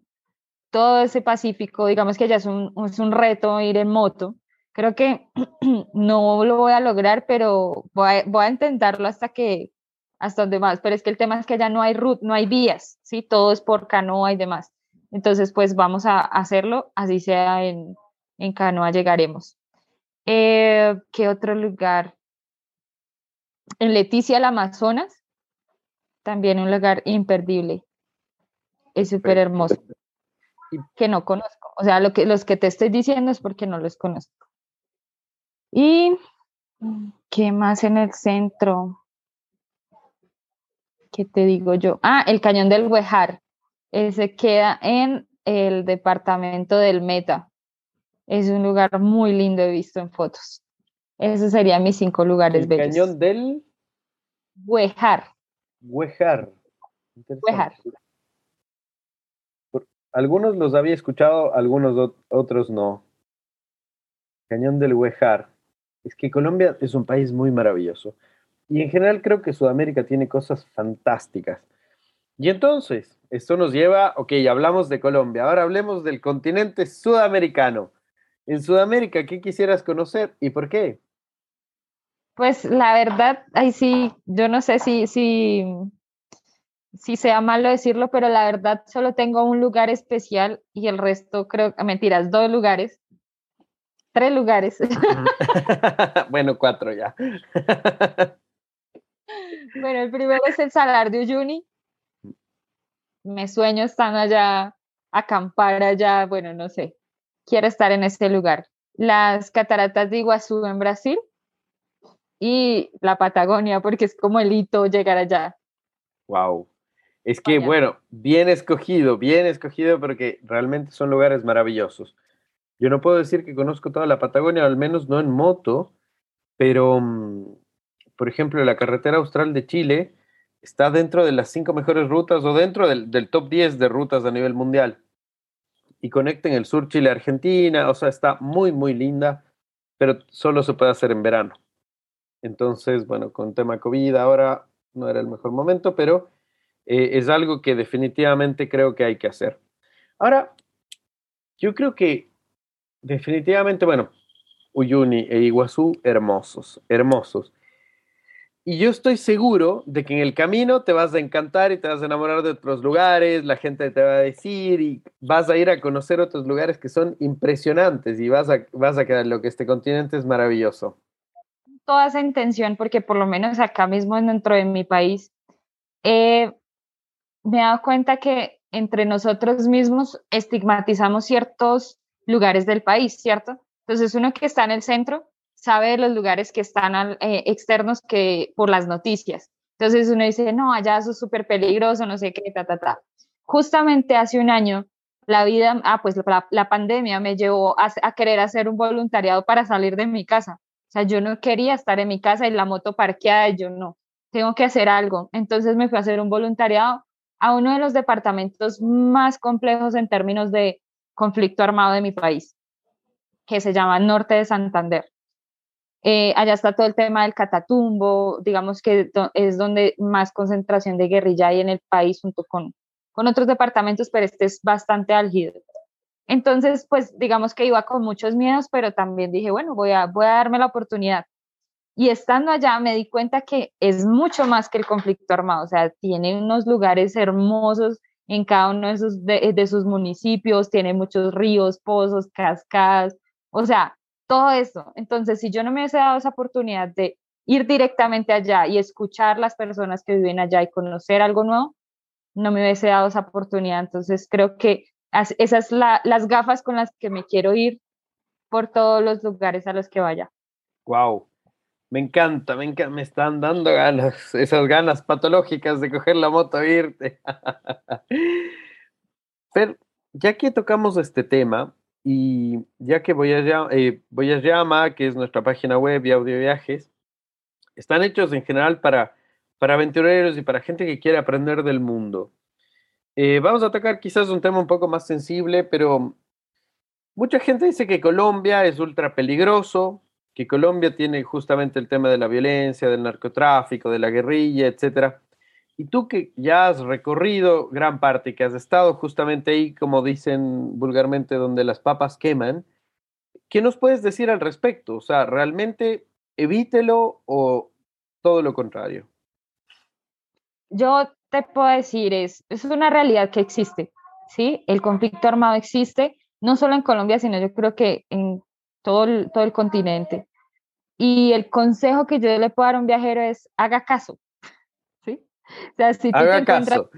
Todo ese Pacífico, digamos que ya es un, es un reto ir en moto. Creo que no lo voy a lograr, pero voy a, voy a intentarlo hasta que, hasta donde más, pero es que el tema es que ya no hay route, no hay vías, ¿sí? Todo es por canoa y demás. Entonces, pues vamos a hacerlo, así sea en, en canoa llegaremos. Eh, ¿Qué otro lugar? En Leticia, el Amazonas, también un lugar imperdible. Es súper hermoso. Que no conozco. O sea, lo que, los que te estoy diciendo es porque no los conozco. ¿Y qué más en el centro? ¿qué te digo yo? Ah, el cañón del Huejar. Ese queda en el departamento del Meta. Es un lugar muy lindo, he visto en fotos. Esos serían mis cinco lugares
el cañón del
Huejar.
Huejar.
Huejar.
Algunos los había escuchado, algunos otros no. Cañón del Huejar. Es que Colombia es un país muy maravilloso. Y en general creo que Sudamérica tiene cosas fantásticas. Y entonces, esto nos lleva, ok, hablamos de Colombia, ahora hablemos del continente sudamericano. En Sudamérica, ¿qué quisieras conocer y por qué?
Pues la verdad, ahí sí, yo no sé si, si, si sea malo decirlo, pero la verdad solo tengo un lugar especial y el resto creo, mentiras, dos lugares, tres lugares.
bueno, cuatro ya.
Bueno, el primero es el Salar de Uyuni. Me sueño estando allá, acampar allá, bueno, no sé. Quiero estar en este lugar. Las cataratas de Iguazú en Brasil y la Patagonia, porque es como el hito llegar allá.
Wow. Es que, bueno, bien escogido, bien escogido, porque realmente son lugares maravillosos. Yo no puedo decir que conozco toda la Patagonia, al menos no en moto, pero mm, por ejemplo, la carretera austral de Chile está dentro de las cinco mejores rutas o dentro del, del top 10 de rutas a nivel mundial. Y conecta en el sur Chile-Argentina, o sea, está muy, muy linda, pero solo se puede hacer en verano. Entonces, bueno, con tema COVID ahora no era el mejor momento, pero eh, es algo que definitivamente creo que hay que hacer. Ahora, yo creo que definitivamente, bueno, Uyuni e Iguazú, hermosos, hermosos. Y yo estoy seguro de que en el camino te vas a encantar y te vas a enamorar de otros lugares, la gente te va a decir y vas a ir a conocer otros lugares que son impresionantes y vas a, vas a quedar lo que este continente es maravilloso.
Toda esa intención, porque por lo menos acá mismo dentro de mi país, eh, me he dado cuenta que entre nosotros mismos estigmatizamos ciertos lugares del país, ¿cierto? Entonces uno que está en el centro sabe de los lugares que están eh, externos que por las noticias. Entonces uno dice, no, allá eso es súper peligroso, no sé qué, ta, ta, ta. Justamente hace un año, la vida, ah, pues la, la pandemia me llevó a, a, querer hacer un voluntariado para salir de mi casa. O sea, yo no quería estar en mi casa y la moto parqueada, yo no, tengo que hacer algo. Entonces me fui a hacer un voluntariado a uno de los departamentos más complejos en términos de conflicto armado de mi país, que se llama Norte de Santander. Eh, allá está todo el tema del catatumbo, digamos que es donde más concentración de guerrilla hay en el país junto con, con otros departamentos, pero este es bastante álgido. Entonces, pues digamos que iba con muchos miedos, pero también dije, bueno, voy a, voy a darme la oportunidad. Y estando allá me di cuenta que es mucho más que el conflicto armado, o sea, tiene unos lugares hermosos en cada uno de de sus municipios, tiene muchos ríos, pozos, cascadas, o sea, todo eso. Entonces, si yo no me hubiese dado esa oportunidad de ir directamente allá y escuchar las personas que viven allá y conocer algo nuevo, no me hubiese dado esa oportunidad. Entonces, creo que esas son las gafas con las que me quiero ir por todos los lugares a los que vaya.
Wow. Me encanta, me encanta, me están dando ganas, esas ganas patológicas de coger la moto e irte. Pero ya que tocamos este tema, y ya que voy a, eh, voy a Llama, que es nuestra página web y audio viajes, están hechos en general para, para aventureros y para gente que quiere aprender del mundo. Eh, vamos a tocar quizás un tema un poco más sensible, pero mucha gente dice que Colombia es ultra peligroso, que Colombia tiene justamente el tema de la violencia, del narcotráfico, de la guerrilla, etcétera. Y tú que ya has recorrido gran parte, que has estado justamente ahí, como dicen vulgarmente, donde las papas queman, ¿qué nos puedes decir al respecto? O sea, ¿realmente evítelo o todo lo contrario?
Yo te puedo decir, es, es una realidad que existe, ¿sí? El conflicto armado existe, no solo en Colombia, sino yo creo que en todo todo el continente. Y el consejo que yo le puedo dar a un viajero es, haga caso, o sea, si tú
haga te encuentras... Caso.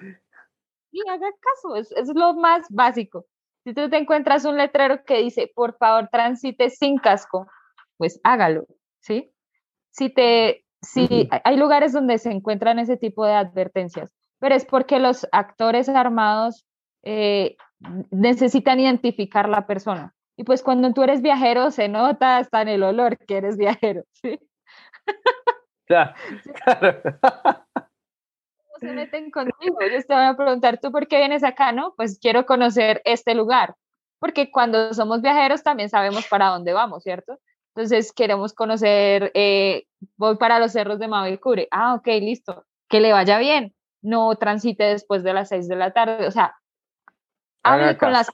Sí, haga caso, es, es lo más básico. Si tú te encuentras un letrero que dice, por favor, transite sin casco, pues hágalo, ¿sí? Si te, si hay lugares donde se encuentran ese tipo de advertencias, pero es porque los actores armados eh, necesitan identificar la persona. Y pues cuando tú eres viajero se nota hasta en el olor que eres viajero, ¿sí?
Claro, claro
se meten contigo. Ellos te van a preguntar, ¿tú por qué vienes acá? No, pues quiero conocer este lugar. Porque cuando somos viajeros también sabemos para dónde vamos, ¿cierto? Entonces queremos conocer, eh, voy para los cerros de Mavicure. Ah, ok, listo. Que le vaya bien. No transite después de las seis de la tarde. O sea, hable con las,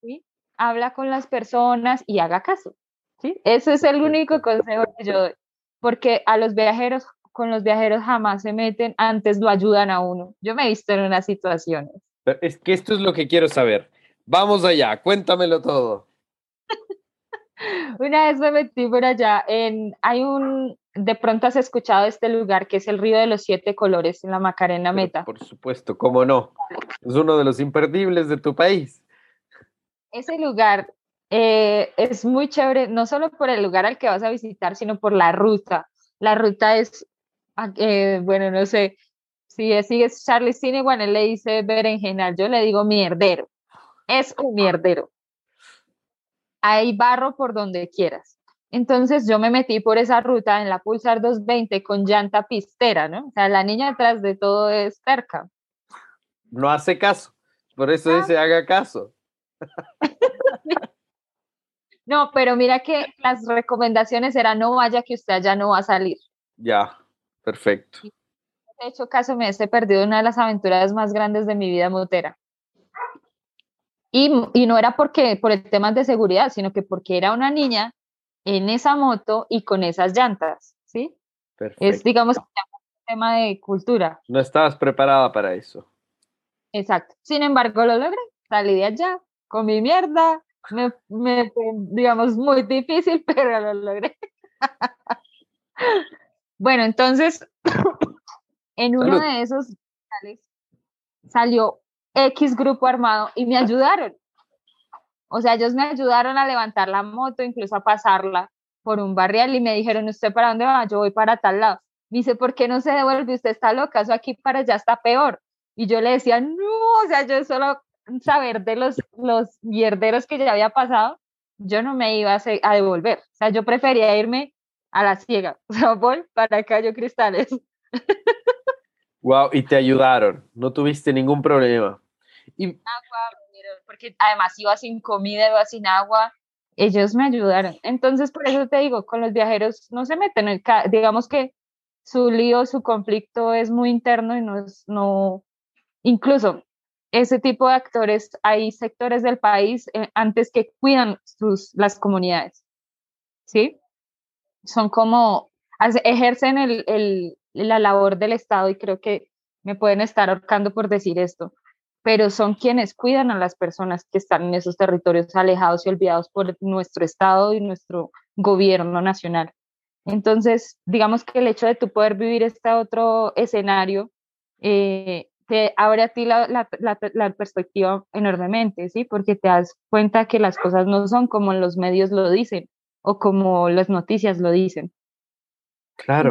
¿sí? habla con las personas y haga caso. ¿sí? Ese es el único consejo que yo doy. Porque a los viajeros con los viajeros jamás se meten, antes lo ayudan a uno. Yo me he visto en unas situaciones.
Es que esto es lo que quiero saber. Vamos allá, cuéntamelo todo.
Una vez me metí por allá en, hay un, de pronto has escuchado este lugar que es el Río de los Siete Colores en la Macarena Meta.
por supuesto, cómo no. Es uno de los imperdibles de tu país.
Ese lugar eh, es muy chévere, no solo por el lugar al que vas a visitar, sino por la ruta. La ruta es eh, bueno, no sé, si sigue Charlie Cinewan, él le dice berenjenal, yo le digo mierdero. Es un mierdero. Hay barro por donde quieras. Entonces yo me metí por esa ruta en la Pulsar 220 con llanta pistera, ¿no? O sea, la niña detrás de todo es cerca.
No hace caso, por eso ah. dice haga caso.
no, pero mira que las recomendaciones eran no vaya que usted ya no va a salir.
Ya, perfecto.
De hecho, caso me he perdido una de las aventuras más grandes de mi vida motera. Y, y, no era porque por el tema de seguridad, sino que porque era una niña en esa moto y con esas llantas, ¿sí? Perfecto. Es, digamos, un tema de cultura.
No estabas preparada para eso.
Exacto. Sin embargo, lo logré. Salí de allá con mi mierda. Me, me digamos, muy difícil, pero lo logré. bueno, entonces, en uno de esos salió X grupo armado y me ayudaron. O sea, ellos me ayudaron a levantar la moto, incluso a pasarla por un barrial y me dijeron, ¿usted para dónde va? Yo voy para tal lado. Me dice, ¿por qué no se devuelve? Usted está loca, eso aquí para allá está peor. Y yo le decía, no, o sea, yo solo saber de los, los mierderos que ya había pasado, yo no me iba a, a devolver. O sea, yo prefería irme a la ciega. O sea, voy para Cayo Cristales.
Wow, y te ayudaron, no tuviste ningún problema. Y,
porque además iba sin comida, iba sin agua, ellos me ayudaron. Entonces, por eso te digo, con los viajeros no se meten, digamos que su lío, su conflicto es muy interno y no es, no, incluso ese tipo de actores, hay sectores del país eh, antes que cuidan sus, las comunidades, ¿sí? Son como, ejercen el, el, la labor del Estado y creo que me pueden estar ahorcando por decir esto, pero son quienes cuidan a las personas que están en esos territorios alejados y olvidados por nuestro Estado y nuestro gobierno nacional. Entonces, digamos que el hecho de tú poder vivir este otro escenario eh, te abre a ti la, la, la, perspectiva enormemente, ¿sí? Porque te das cuenta que las cosas no son como los medios lo dicen o como las noticias lo dicen.
Claro.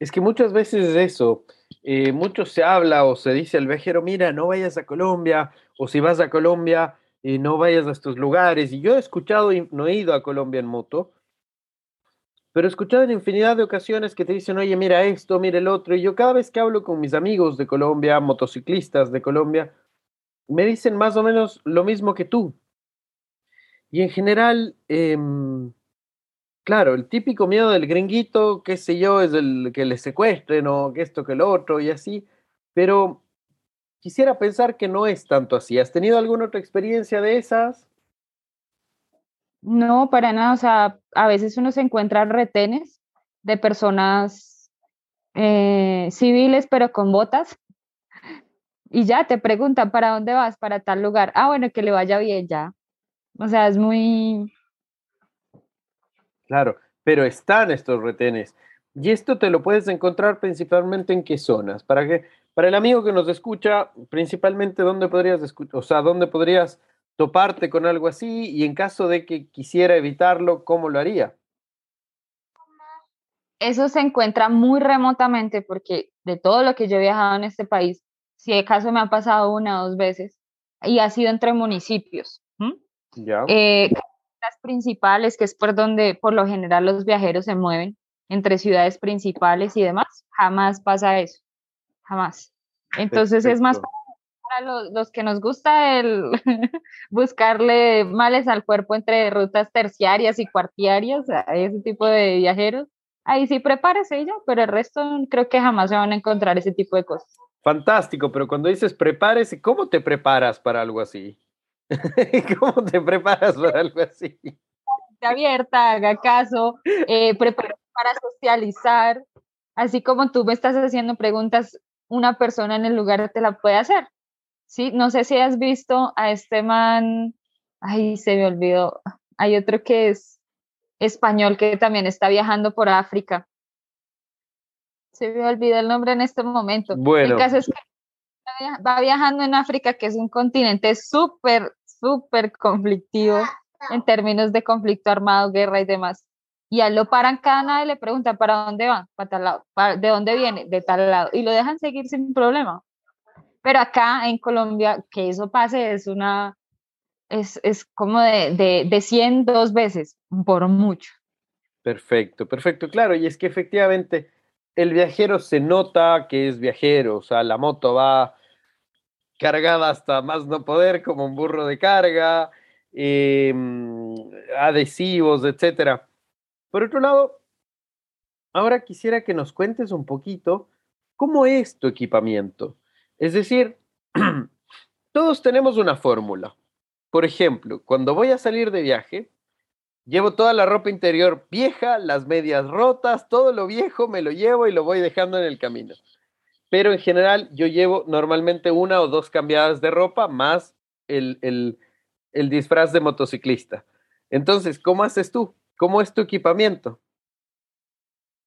Es que muchas veces es eso. Eh, mucho se habla o se dice al viajero, mira, no vayas a Colombia, o si vas a Colombia, eh, no vayas a estos lugares. Y yo he escuchado, y no he ido a Colombia en moto, pero he escuchado en infinidad de ocasiones que te dicen, oye, mira esto, mira el otro. Y yo cada vez que hablo con mis amigos de Colombia, motociclistas de Colombia, me dicen más o menos lo mismo que tú. Y en general, em, Claro, el típico miedo del gringuito, qué sé yo, es el que le secuestren o que esto, que lo otro y así, pero quisiera pensar que no es tanto así. ¿Has tenido alguna otra experiencia de esas?
No, para nada. O sea, a veces uno se encuentra retenes de personas eh, civiles, pero con botas. Y ya te preguntan, ¿para dónde vas? Para tal lugar. Ah, bueno, que le vaya bien ya. O sea, es muy,
Claro, pero están estos retenes. Y esto te lo puedes encontrar principalmente en qué zonas. Para que, para el amigo que nos escucha, principalmente dónde podrías o sea, dónde podrías toparte con algo así y en caso de que quisiera evitarlo, ¿cómo lo haría?
Eso se encuentra muy remotamente porque de todo lo que yo he viajado en este país, si de caso me ha pasado una o dos veces y ha sido entre municipios.
Ya.
Eh, principales, que es por donde por lo general los viajeros se mueven, entre ciudades principales y demás, jamás pasa eso, jamás. Entonces es más para los, los, que nos gusta el buscarle males al cuerpo entre rutas terciarias y cuartiarias, a ese tipo de viajeros. Ahí sí prepárese ya, pero el resto creo que jamás se van a encontrar ese tipo de cosas.
Fantástico, pero cuando dices prepárese, ¿cómo te preparas para algo así? ¿Cómo te preparas para algo así?
Abierta, haga caso, eh, prepara para socializar. Así como tú me estás haciendo preguntas, una persona en el lugar te la puede hacer. ¿sí? No sé si has visto a este man, ay, se me olvidó. Hay otro que es español que también está viajando por África. Se me olvidó el nombre en este momento.
Bueno.
El caso es que va viajando en África, que es un continente súper, súper conflictivo en términos de conflicto armado, guerra y demás. Y a él lo paran cada nada y le preguntan, ¿para dónde va? Para tal lado. ¿De dónde viene? De tal lado. Y lo dejan seguir sin problema. Pero acá en Colombia, que eso pase es una, es, es como de, de, de 100 dos veces, por mucho.
Perfecto, perfecto, claro, y es que efectivamente el viajero se nota que es viajero, o sea, la moto va cargada hasta más no poder, como un burro de carga, em, adhesivos, etcétera. Por otro lado, ahora quisiera que nos cuentes un poquito cómo es tu equipamiento. Es decir, todos tenemos una fórmula. Por ejemplo, cuando voy a salir de viaje, llevo toda la ropa interior vieja, las medias rotas, todo lo viejo me lo llevo y lo voy dejando en el camino pero en general yo llevo normalmente una o dos cambiadas de ropa más el, disfraz de motociclista. Entonces, ¿cómo haces tú? ¿Cómo es tu equipamiento?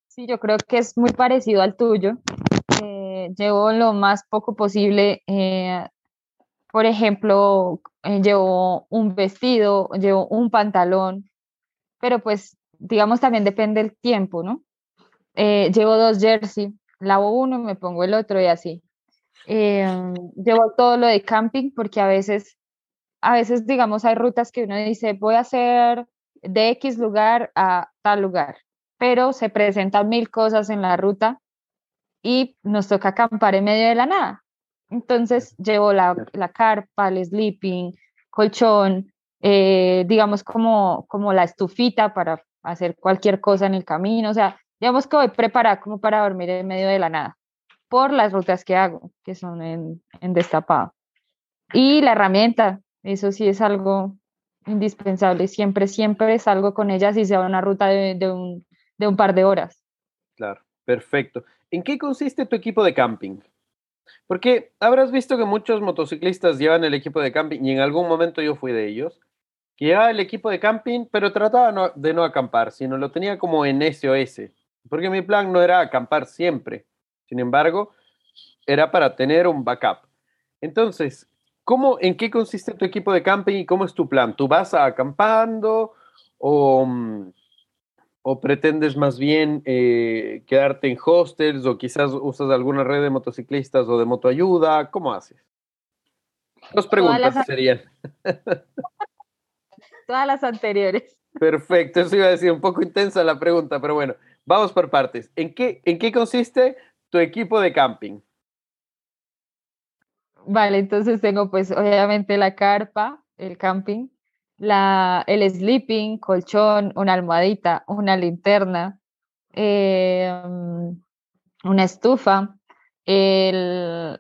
Sí, yo creo que es muy parecido al tuyo. Eh, llevo lo más poco posible. Eh, por ejemplo, eh, llevo un vestido, llevo un pantalón, pero pues digamos también depende del tiempo, ¿no? llevo dos jerseys, lavo uno, me pongo el otro y así. Em, llevo todo lo de camping porque a veces, a veces, digamos, hay rutas que uno dice, voy a hacer de X lugar a tal lugar, pero se presentan mil cosas en la ruta y nos toca acampar en medio de la nada. Entonces llevo la, la carpa, el sleeping, colchón, eh, digamos como, como la estufita para hacer cualquier cosa en el camino, o sea, digamos que voy preparada como para dormir en medio de la nada, por las rutas que hago, que son en, destapado. Y la herramienta, eso sí es algo indispensable, siempre, siempre salgo con ella si sea una ruta de, un, de un par de horas.
Claro, perfecto. ¿En qué consiste tu equipo de camping? Porque habrás visto que muchos motociclistas llevan el equipo de camping y en algún momento yo fui de ellos que llevaba el equipo de camping, pero trataba de no acampar, sino lo tenía como en SOS porque mi plan no era acampar siempre. Sin embargo, era para tener un backup. Entonces, ¿cómo, ¿en qué consiste tu equipo de camping y cómo es tu plan? ¿Tú vas acampando o, mm, o pretendes más bien eh, quedarte en hostels o quizás usas alguna red de motociclistas o de motoayuda? ¿Cómo haces? Dos preguntas serían.
Todas las anteriores.
Perfecto, eso iba a decir un poco intensa la pregunta, pero bueno, Vamos por partes. ¿En qué, ¿En qué consiste tu equipo de camping?
Vale, entonces tengo pues obviamente la carpa, el camping, la, el sleeping, colchón, una almohadita, una linterna, em, una estufa, el,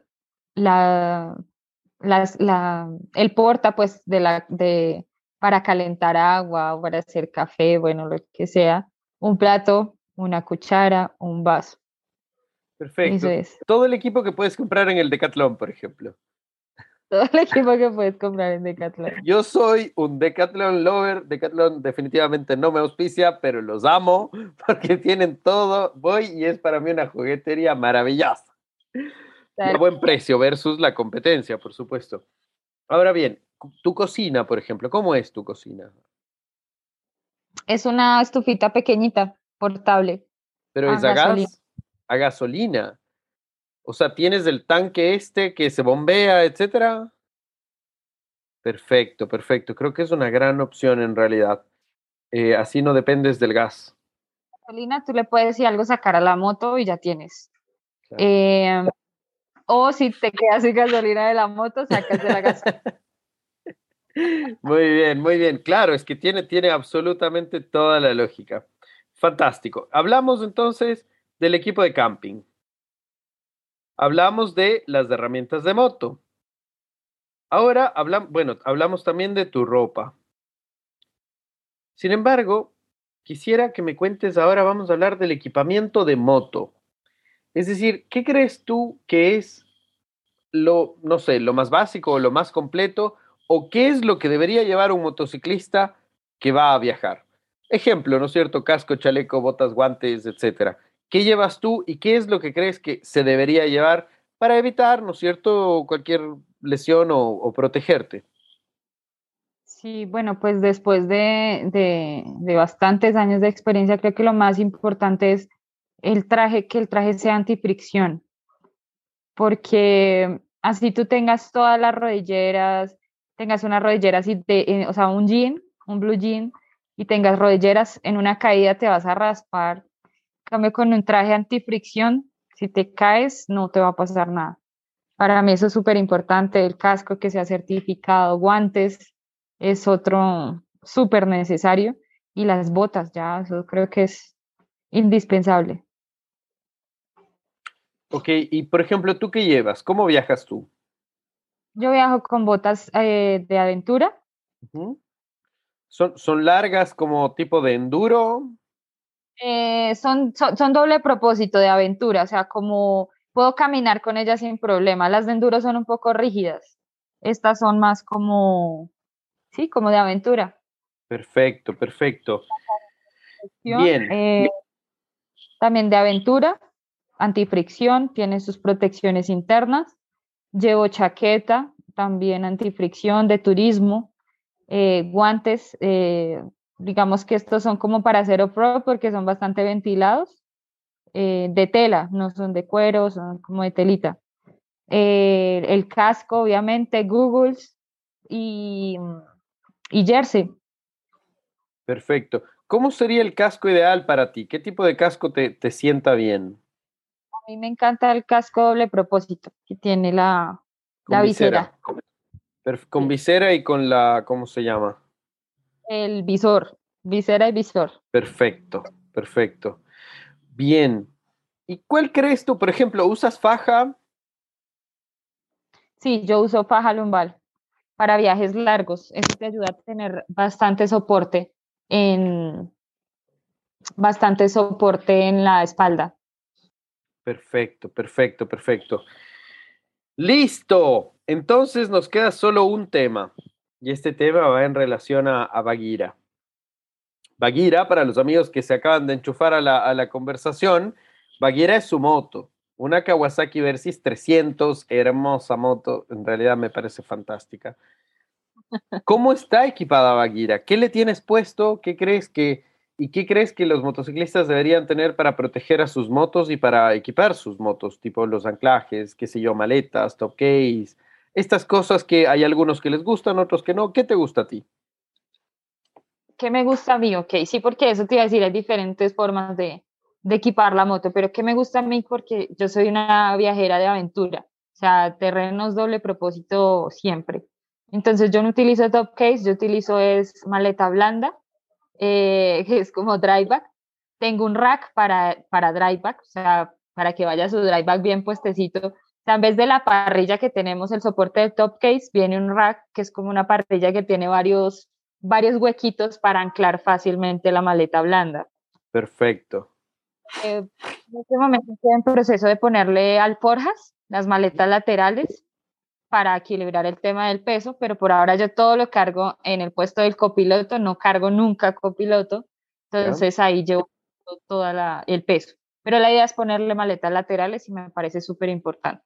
la, la, el porta pues de la, de, para calentar agua o para hacer café, bueno, lo que sea, un plato una cuchara, un vaso.
Perfecto. Todo el equipo que puedes comprar en el Decathlon, por ejemplo.
Todo el equipo que puedes comprar en Decathlon.
Yo soy un Decathlon lover. Decathlon definitivamente no me auspicia, pero los amo porque tienen todo. Voy y es para mí una juguetería maravillosa. A buen precio versus la competencia, por supuesto. Ahora bien, tu cocina, por ejemplo, ¿cómo es tu cocina?
Es una estufita pequeñita portable.
Pero es a, gas, a gasolina. O sea, tienes el tanque este que se bombea, etcétera. Perfecto, perfecto. Creo que es una gran opción en realidad. Eh, así no dependes del gas.
Gasolina, tú le puedes decir algo sacar a la moto y ya tienes. Em, o si te quedas sin gasolina de la moto, sacas de la gasolina.
muy bien, muy bien. Claro, es que tiene, tiene absolutamente toda la lógica. Fantástico. Hablamos entonces del equipo de camping. Hablamos de las herramientas de moto. Ahora hablamos, bueno, hablamos también de tu ropa. Sin embargo, quisiera que me cuentes ahora, vamos a hablar del equipamiento de moto. Es decir, ¿qué crees tú que es lo, no sé, lo más básico o lo más completo? ¿O qué es lo que debería llevar un motociclista que va a viajar? Ejemplo, ¿no es cierto? Casco, chaleco, botas, guantes, etcétera. ¿Qué llevas tú y qué es lo que crees que se debería llevar para evitar, ¿no es cierto?, cualquier lesión o, protegerte.
Sí, bueno, pues después de, de, bastantes años de experiencia, creo que lo más importante es el traje, que el traje sea antifricción, porque así tú tengas todas las rodilleras, tengas una rodillera así de, eh, o sea, un jean, un blue jean, y tengas rodilleras, en una caída te vas a raspar. Cambio con un traje antifricción, si te caes no te va a pasar nada. Para mí eso es súper importante, el casco que sea certificado, guantes es otro súper necesario y las botas, ya, eso creo que es indispensable.
Ok, y por ejemplo, ¿tú qué llevas? ¿Cómo viajas tú?
Yo viajo con botas eh, de aventura.
¿Son, ¿Son largas como tipo de enduro?
Eh, son, son, doble propósito de aventura, o sea, como puedo caminar con ellas sin problema. Las de enduro son un poco rígidas. Estas son más como, sí, como de aventura.
Perfecto, perfecto. Bien.
Eh, también de aventura, antifricción, tiene sus protecciones internas. Llevo chaqueta, también antifricción de turismo, eh, guantes, eh, digamos que estos son como para hacer off-road porque son bastante ventilados, eh, de tela, no son de cuero, son como de telita. el casco, obviamente, Googles y, y jersey.
Perfecto. ¿Cómo sería el casco ideal para ti? ¿Qué tipo de casco te, te sienta bien?
A mí me encanta el casco doble propósito, que tiene la, la visera.
Con visera y con la, ¿cómo se llama?
El visor, visera y visor.
Perfecto, perfecto. Bien. ¿Y cuál crees tú, por ejemplo, usas faja?
Sí, yo uso faja lumbar para viajes largos. Eso te ayuda a tener bastante soporte en bastante soporte en la espalda.
Perfecto, perfecto, perfecto. Listo. Entonces nos queda solo un tema. Y este tema va en relación a, a Baguira. Baguira, para los amigos que se acaban de enchufar a la, conversación, Baguira es su moto. Una Kawasaki Versys 300, hermosa moto. En realidad me parece fantástica. ¿Cómo está equipada Baguira? ¿Qué le tienes puesto? ¿Qué crees que ¿Y qué crees que los motociclistas deberían tener para proteger a sus motos y para equipar sus motos? Tipo los anclajes, qué sé yo, maletas, top estas cosas que hay algunos que les gustan, otros que no. ¿Qué te gusta a ti?
¿Qué me gusta a mí? Ok, sí, porque eso te iba a decir, hay diferentes formas de, de equipar la moto, pero ¿qué me gusta a mí? Porque yo soy una viajera de aventura, o sea, terrenos doble propósito siempre. Entonces yo no utilizo top case, yo utilizo es maleta blanda, eh, que es como dryback. Tengo un rack para, para dryback, o sea, para que vaya su dryback bien puestecito. En vez de la parrilla que tenemos, el soporte de top case, viene un rack que es como una parrilla que tiene varios, varios huequitos para anclar fácilmente la maleta blanda.
Perfecto.
Eh, en este momento estoy en proceso de ponerle alforjas, las maletas laterales, para equilibrar el tema del peso, pero por ahora yo todo lo cargo en el puesto del copiloto, no cargo nunca copiloto, entonces ahí llevo todo el peso. Pero la idea es ponerle maletas laterales y me parece súper importante.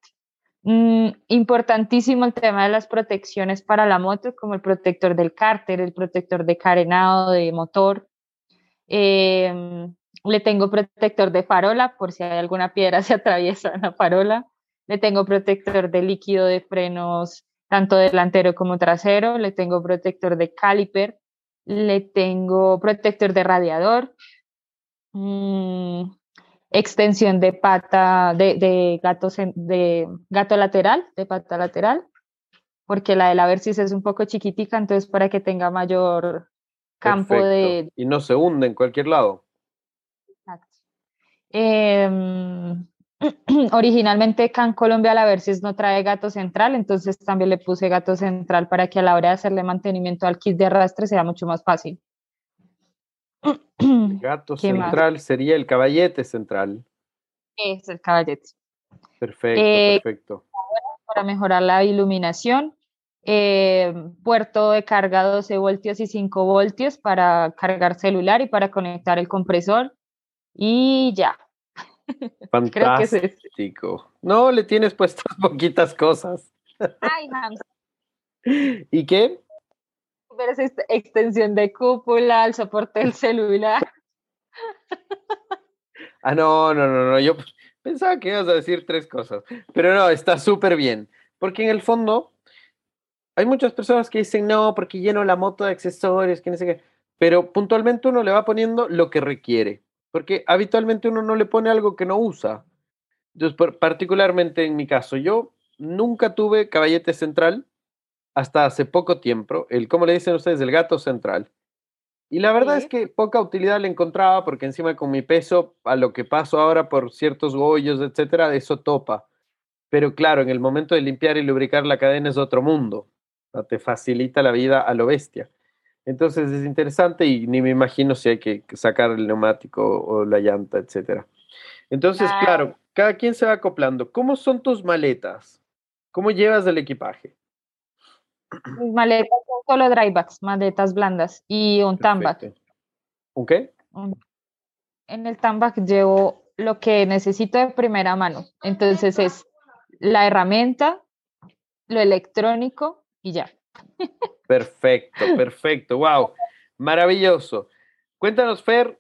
Mm, importantísimo el tema de las protecciones para la moto, como el protector del cárter, el protector de carenado, de motor. Em, le tengo protector de farola por si hay alguna piedra se atraviesa en la farola. Le tengo protector de líquido de frenos, tanto delantero como trasero. Le tengo protector de caliper. Le tengo protector de radiador. Mm, extensión de pata, de, gato, de gato lateral, de pata lateral. Porque la de la Versys es un poco chiquitica, entonces para que tenga mayor campo de...
Y no se hunde en cualquier lado.
Exacto. Em, originalmente acá en Colombia la Versys no trae gato central, entonces también le puse gato central para que a la hora de hacerle mantenimiento al kit de arrastre sea mucho más fácil.
El gato central sería el caballete central.
Es el caballete.
Perfecto, eh, perfecto.
Para mejorar la iluminación, eh, puerto de carga 12 voltios y 5 voltios para cargar celular y para conectar el compresor. Y ya,
Fantástico. No, le tienes puestas poquitas cosas.
Ay,
¿Y qué?
Ver esa extensión de cúpula, el soporte del celular.
Ah, no, no, no, no. Yo pensaba que ibas a decir tres cosas. Pero no, está súper bien. Porque en el fondo hay muchas personas que dicen no, porque lleno la moto de accesorios, que sé qué. pero puntualmente uno le va poniendo lo que requiere, porque habitualmente uno no le pone algo que no usa. Entonces, particularmente en mi caso, yo nunca tuve caballete central hasta hace poco tiempo, el, ¿cómo le dicen ustedes? El gato central. Y la verdad es que poca utilidad le encontraba porque encima con mi peso, a lo que paso ahora por ciertos gollos, etcétera, eso topa. Pero claro, en el momento de limpiar y lubricar la cadena es otro mundo. te facilita la vida a lo bestia. Entonces es interesante y ni me imagino si hay que sacar el neumático o la llanta, etcétera. Entonces, claro, cada quien se va acoplando. ¿Cómo son tus maletas? ¿Cómo llevas el equipaje?
Mis maletas son solo dry bags, maletas blandas y un tambac.
¿Un qué?
En el tambac llevo lo que necesito de primera mano. Entonces es la herramienta, lo electrónico y ya.
Perfecto, perfecto. Wow, maravilloso. Cuéntanos, Fer,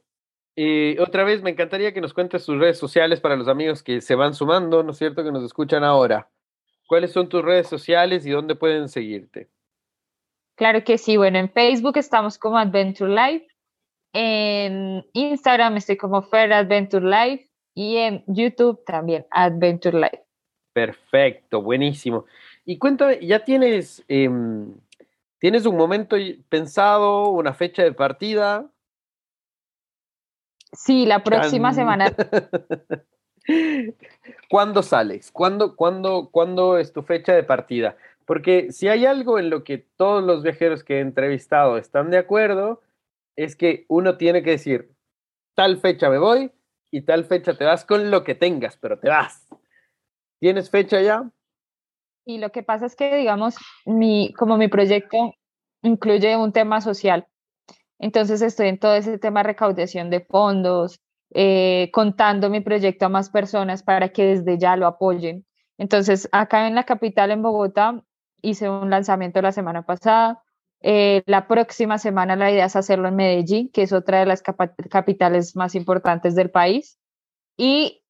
y otra vez me encantaría que nos cuentes tus redes sociales para los amigos que se van sumando, ¿no es cierto?, que nos escuchan ahora. ¿Cuáles son tus redes sociales y dónde pueden seguirte?
Claro que sí. Bueno, en Facebook estamos como Adventure Life. En Instagram estoy como Fair Adventure Life. Y en YouTube también, Adventure Life.
Perfecto, buenísimo. Y cuéntame, ¿ya tienes, em, tienes un momento pensado, una fecha de partida?
Sí, la próxima semana.
¿Cuándo sales? ¿Cuándo, cuándo, ¿Cuándo es tu fecha de partida? Porque si hay algo en lo que todos los viajeros que he entrevistado están de acuerdo, es que uno tiene que decir, tal fecha me voy y tal fecha te vas con lo que tengas, pero te vas. ¿Tienes fecha ya?
Y lo que pasa es que, digamos, mi, como mi proyecto incluye un tema social, entonces estoy en todo ese tema de recaudación de fondos, eh, contando mi proyecto a más personas para que desde ya lo apoyen. Entonces, acá en la capital, en Bogotá, hice un lanzamiento la semana pasada. Eh, la próxima semana la idea es hacerlo en Medellín, que es otra de las capitales más importantes del país. Y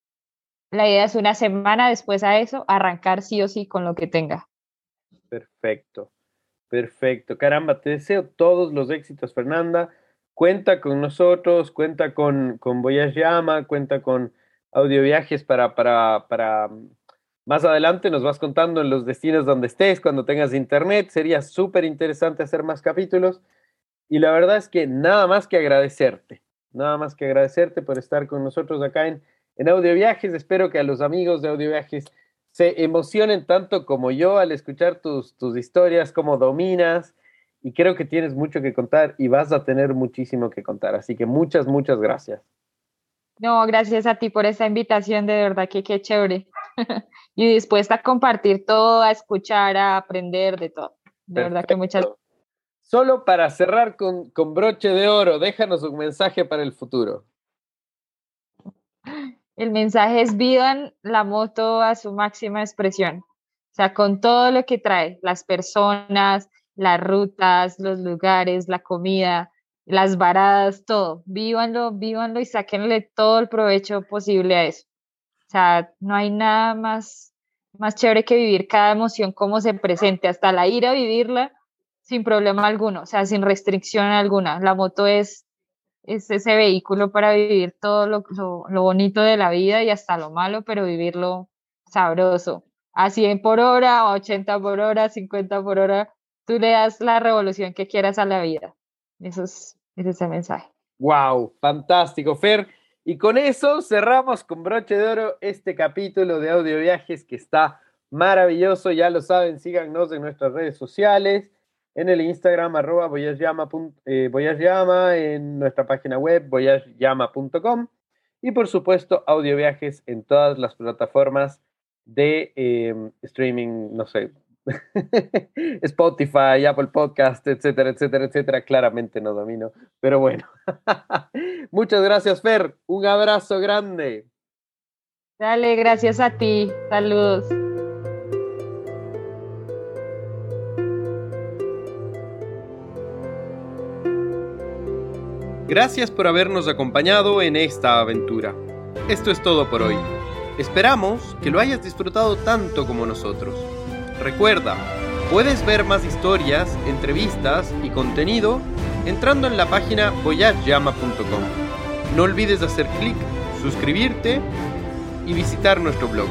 la idea es una semana después a eso, arrancar sí o sí con lo que tenga.
Perfecto, perfecto. Caramba, te deseo todos los éxitos, Fernanda cuenta con nosotros, cuenta con, con Voyage Llama, cuenta con audio viajes para, para, para mm, más adelante nos vas contando en los destinos donde estés, cuando tengas internet. Sería súper interesante hacer más capítulos. Y la verdad es que nada más que agradecerte, nada más que agradecerte por estar con nosotros acá en, en Audio Viajes. Espero que a los amigos de Audio Viajes se emocionen tanto como yo al escuchar tus, tus historias, cómo dominas, y creo que tienes mucho que contar y vas a tener muchísimo que contar. Así que muchas, muchas gracias.
No, gracias a ti por esta invitación, de verdad que qué chévere. y dispuesta a compartir todo, a escuchar, a aprender de todo. De verdad que muchas
Solo para cerrar con, con broche de oro, déjanos un mensaje para el futuro.
El mensaje es vivan la moto a su máxima expresión. O sea, con todo lo que trae, las personas, las rutas, los lugares, la comida, las varadas, todo. Vívanlo, vívanlo y sáquenle todo el provecho posible a eso. O sea, no hay nada más, más chévere que vivir cada emoción como se presente, hasta la ira vivirla sin problema alguno, o sea, sin restricción alguna. La moto es, es ese vehículo para vivir todo lo, lo, lo bonito de la vida y hasta lo malo, pero vivirlo sabroso. A 100 por hora, a 80 por hora, 50 por hora, tú le das la revolución que quieras a la vida. Eso es, ese es el mensaje.
Wow, fantástico, Fer. Y con eso cerramos con broche de oro este capítulo de audio viajes que está maravilloso. Ya lo saben, síganos en nuestras redes sociales, en el Instagram arroba eh, en nuestra página web voyageyama.com y por supuesto audio viajes en todas las plataformas de eh, streaming, no sé, Spotify, Apple Podcast, etcétera, etcétera, etcétera. Claramente no domino, pero bueno. Muchas gracias, Fer. Un abrazo grande.
Dale, gracias a ti. Saludos.
Gracias por habernos acompañado en esta aventura. Esto es todo por hoy. Esperamos que lo hayas disfrutado tanto como nosotros. Recuerda, puedes ver más historias, entrevistas y contenido entrando en la página voyageyama.com. No olvides hacer clic, suscribirte y visitar nuestro blog.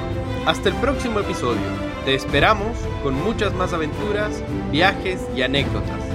Hasta el próximo episodio. Te esperamos con muchas más aventuras, viajes y anécdotas.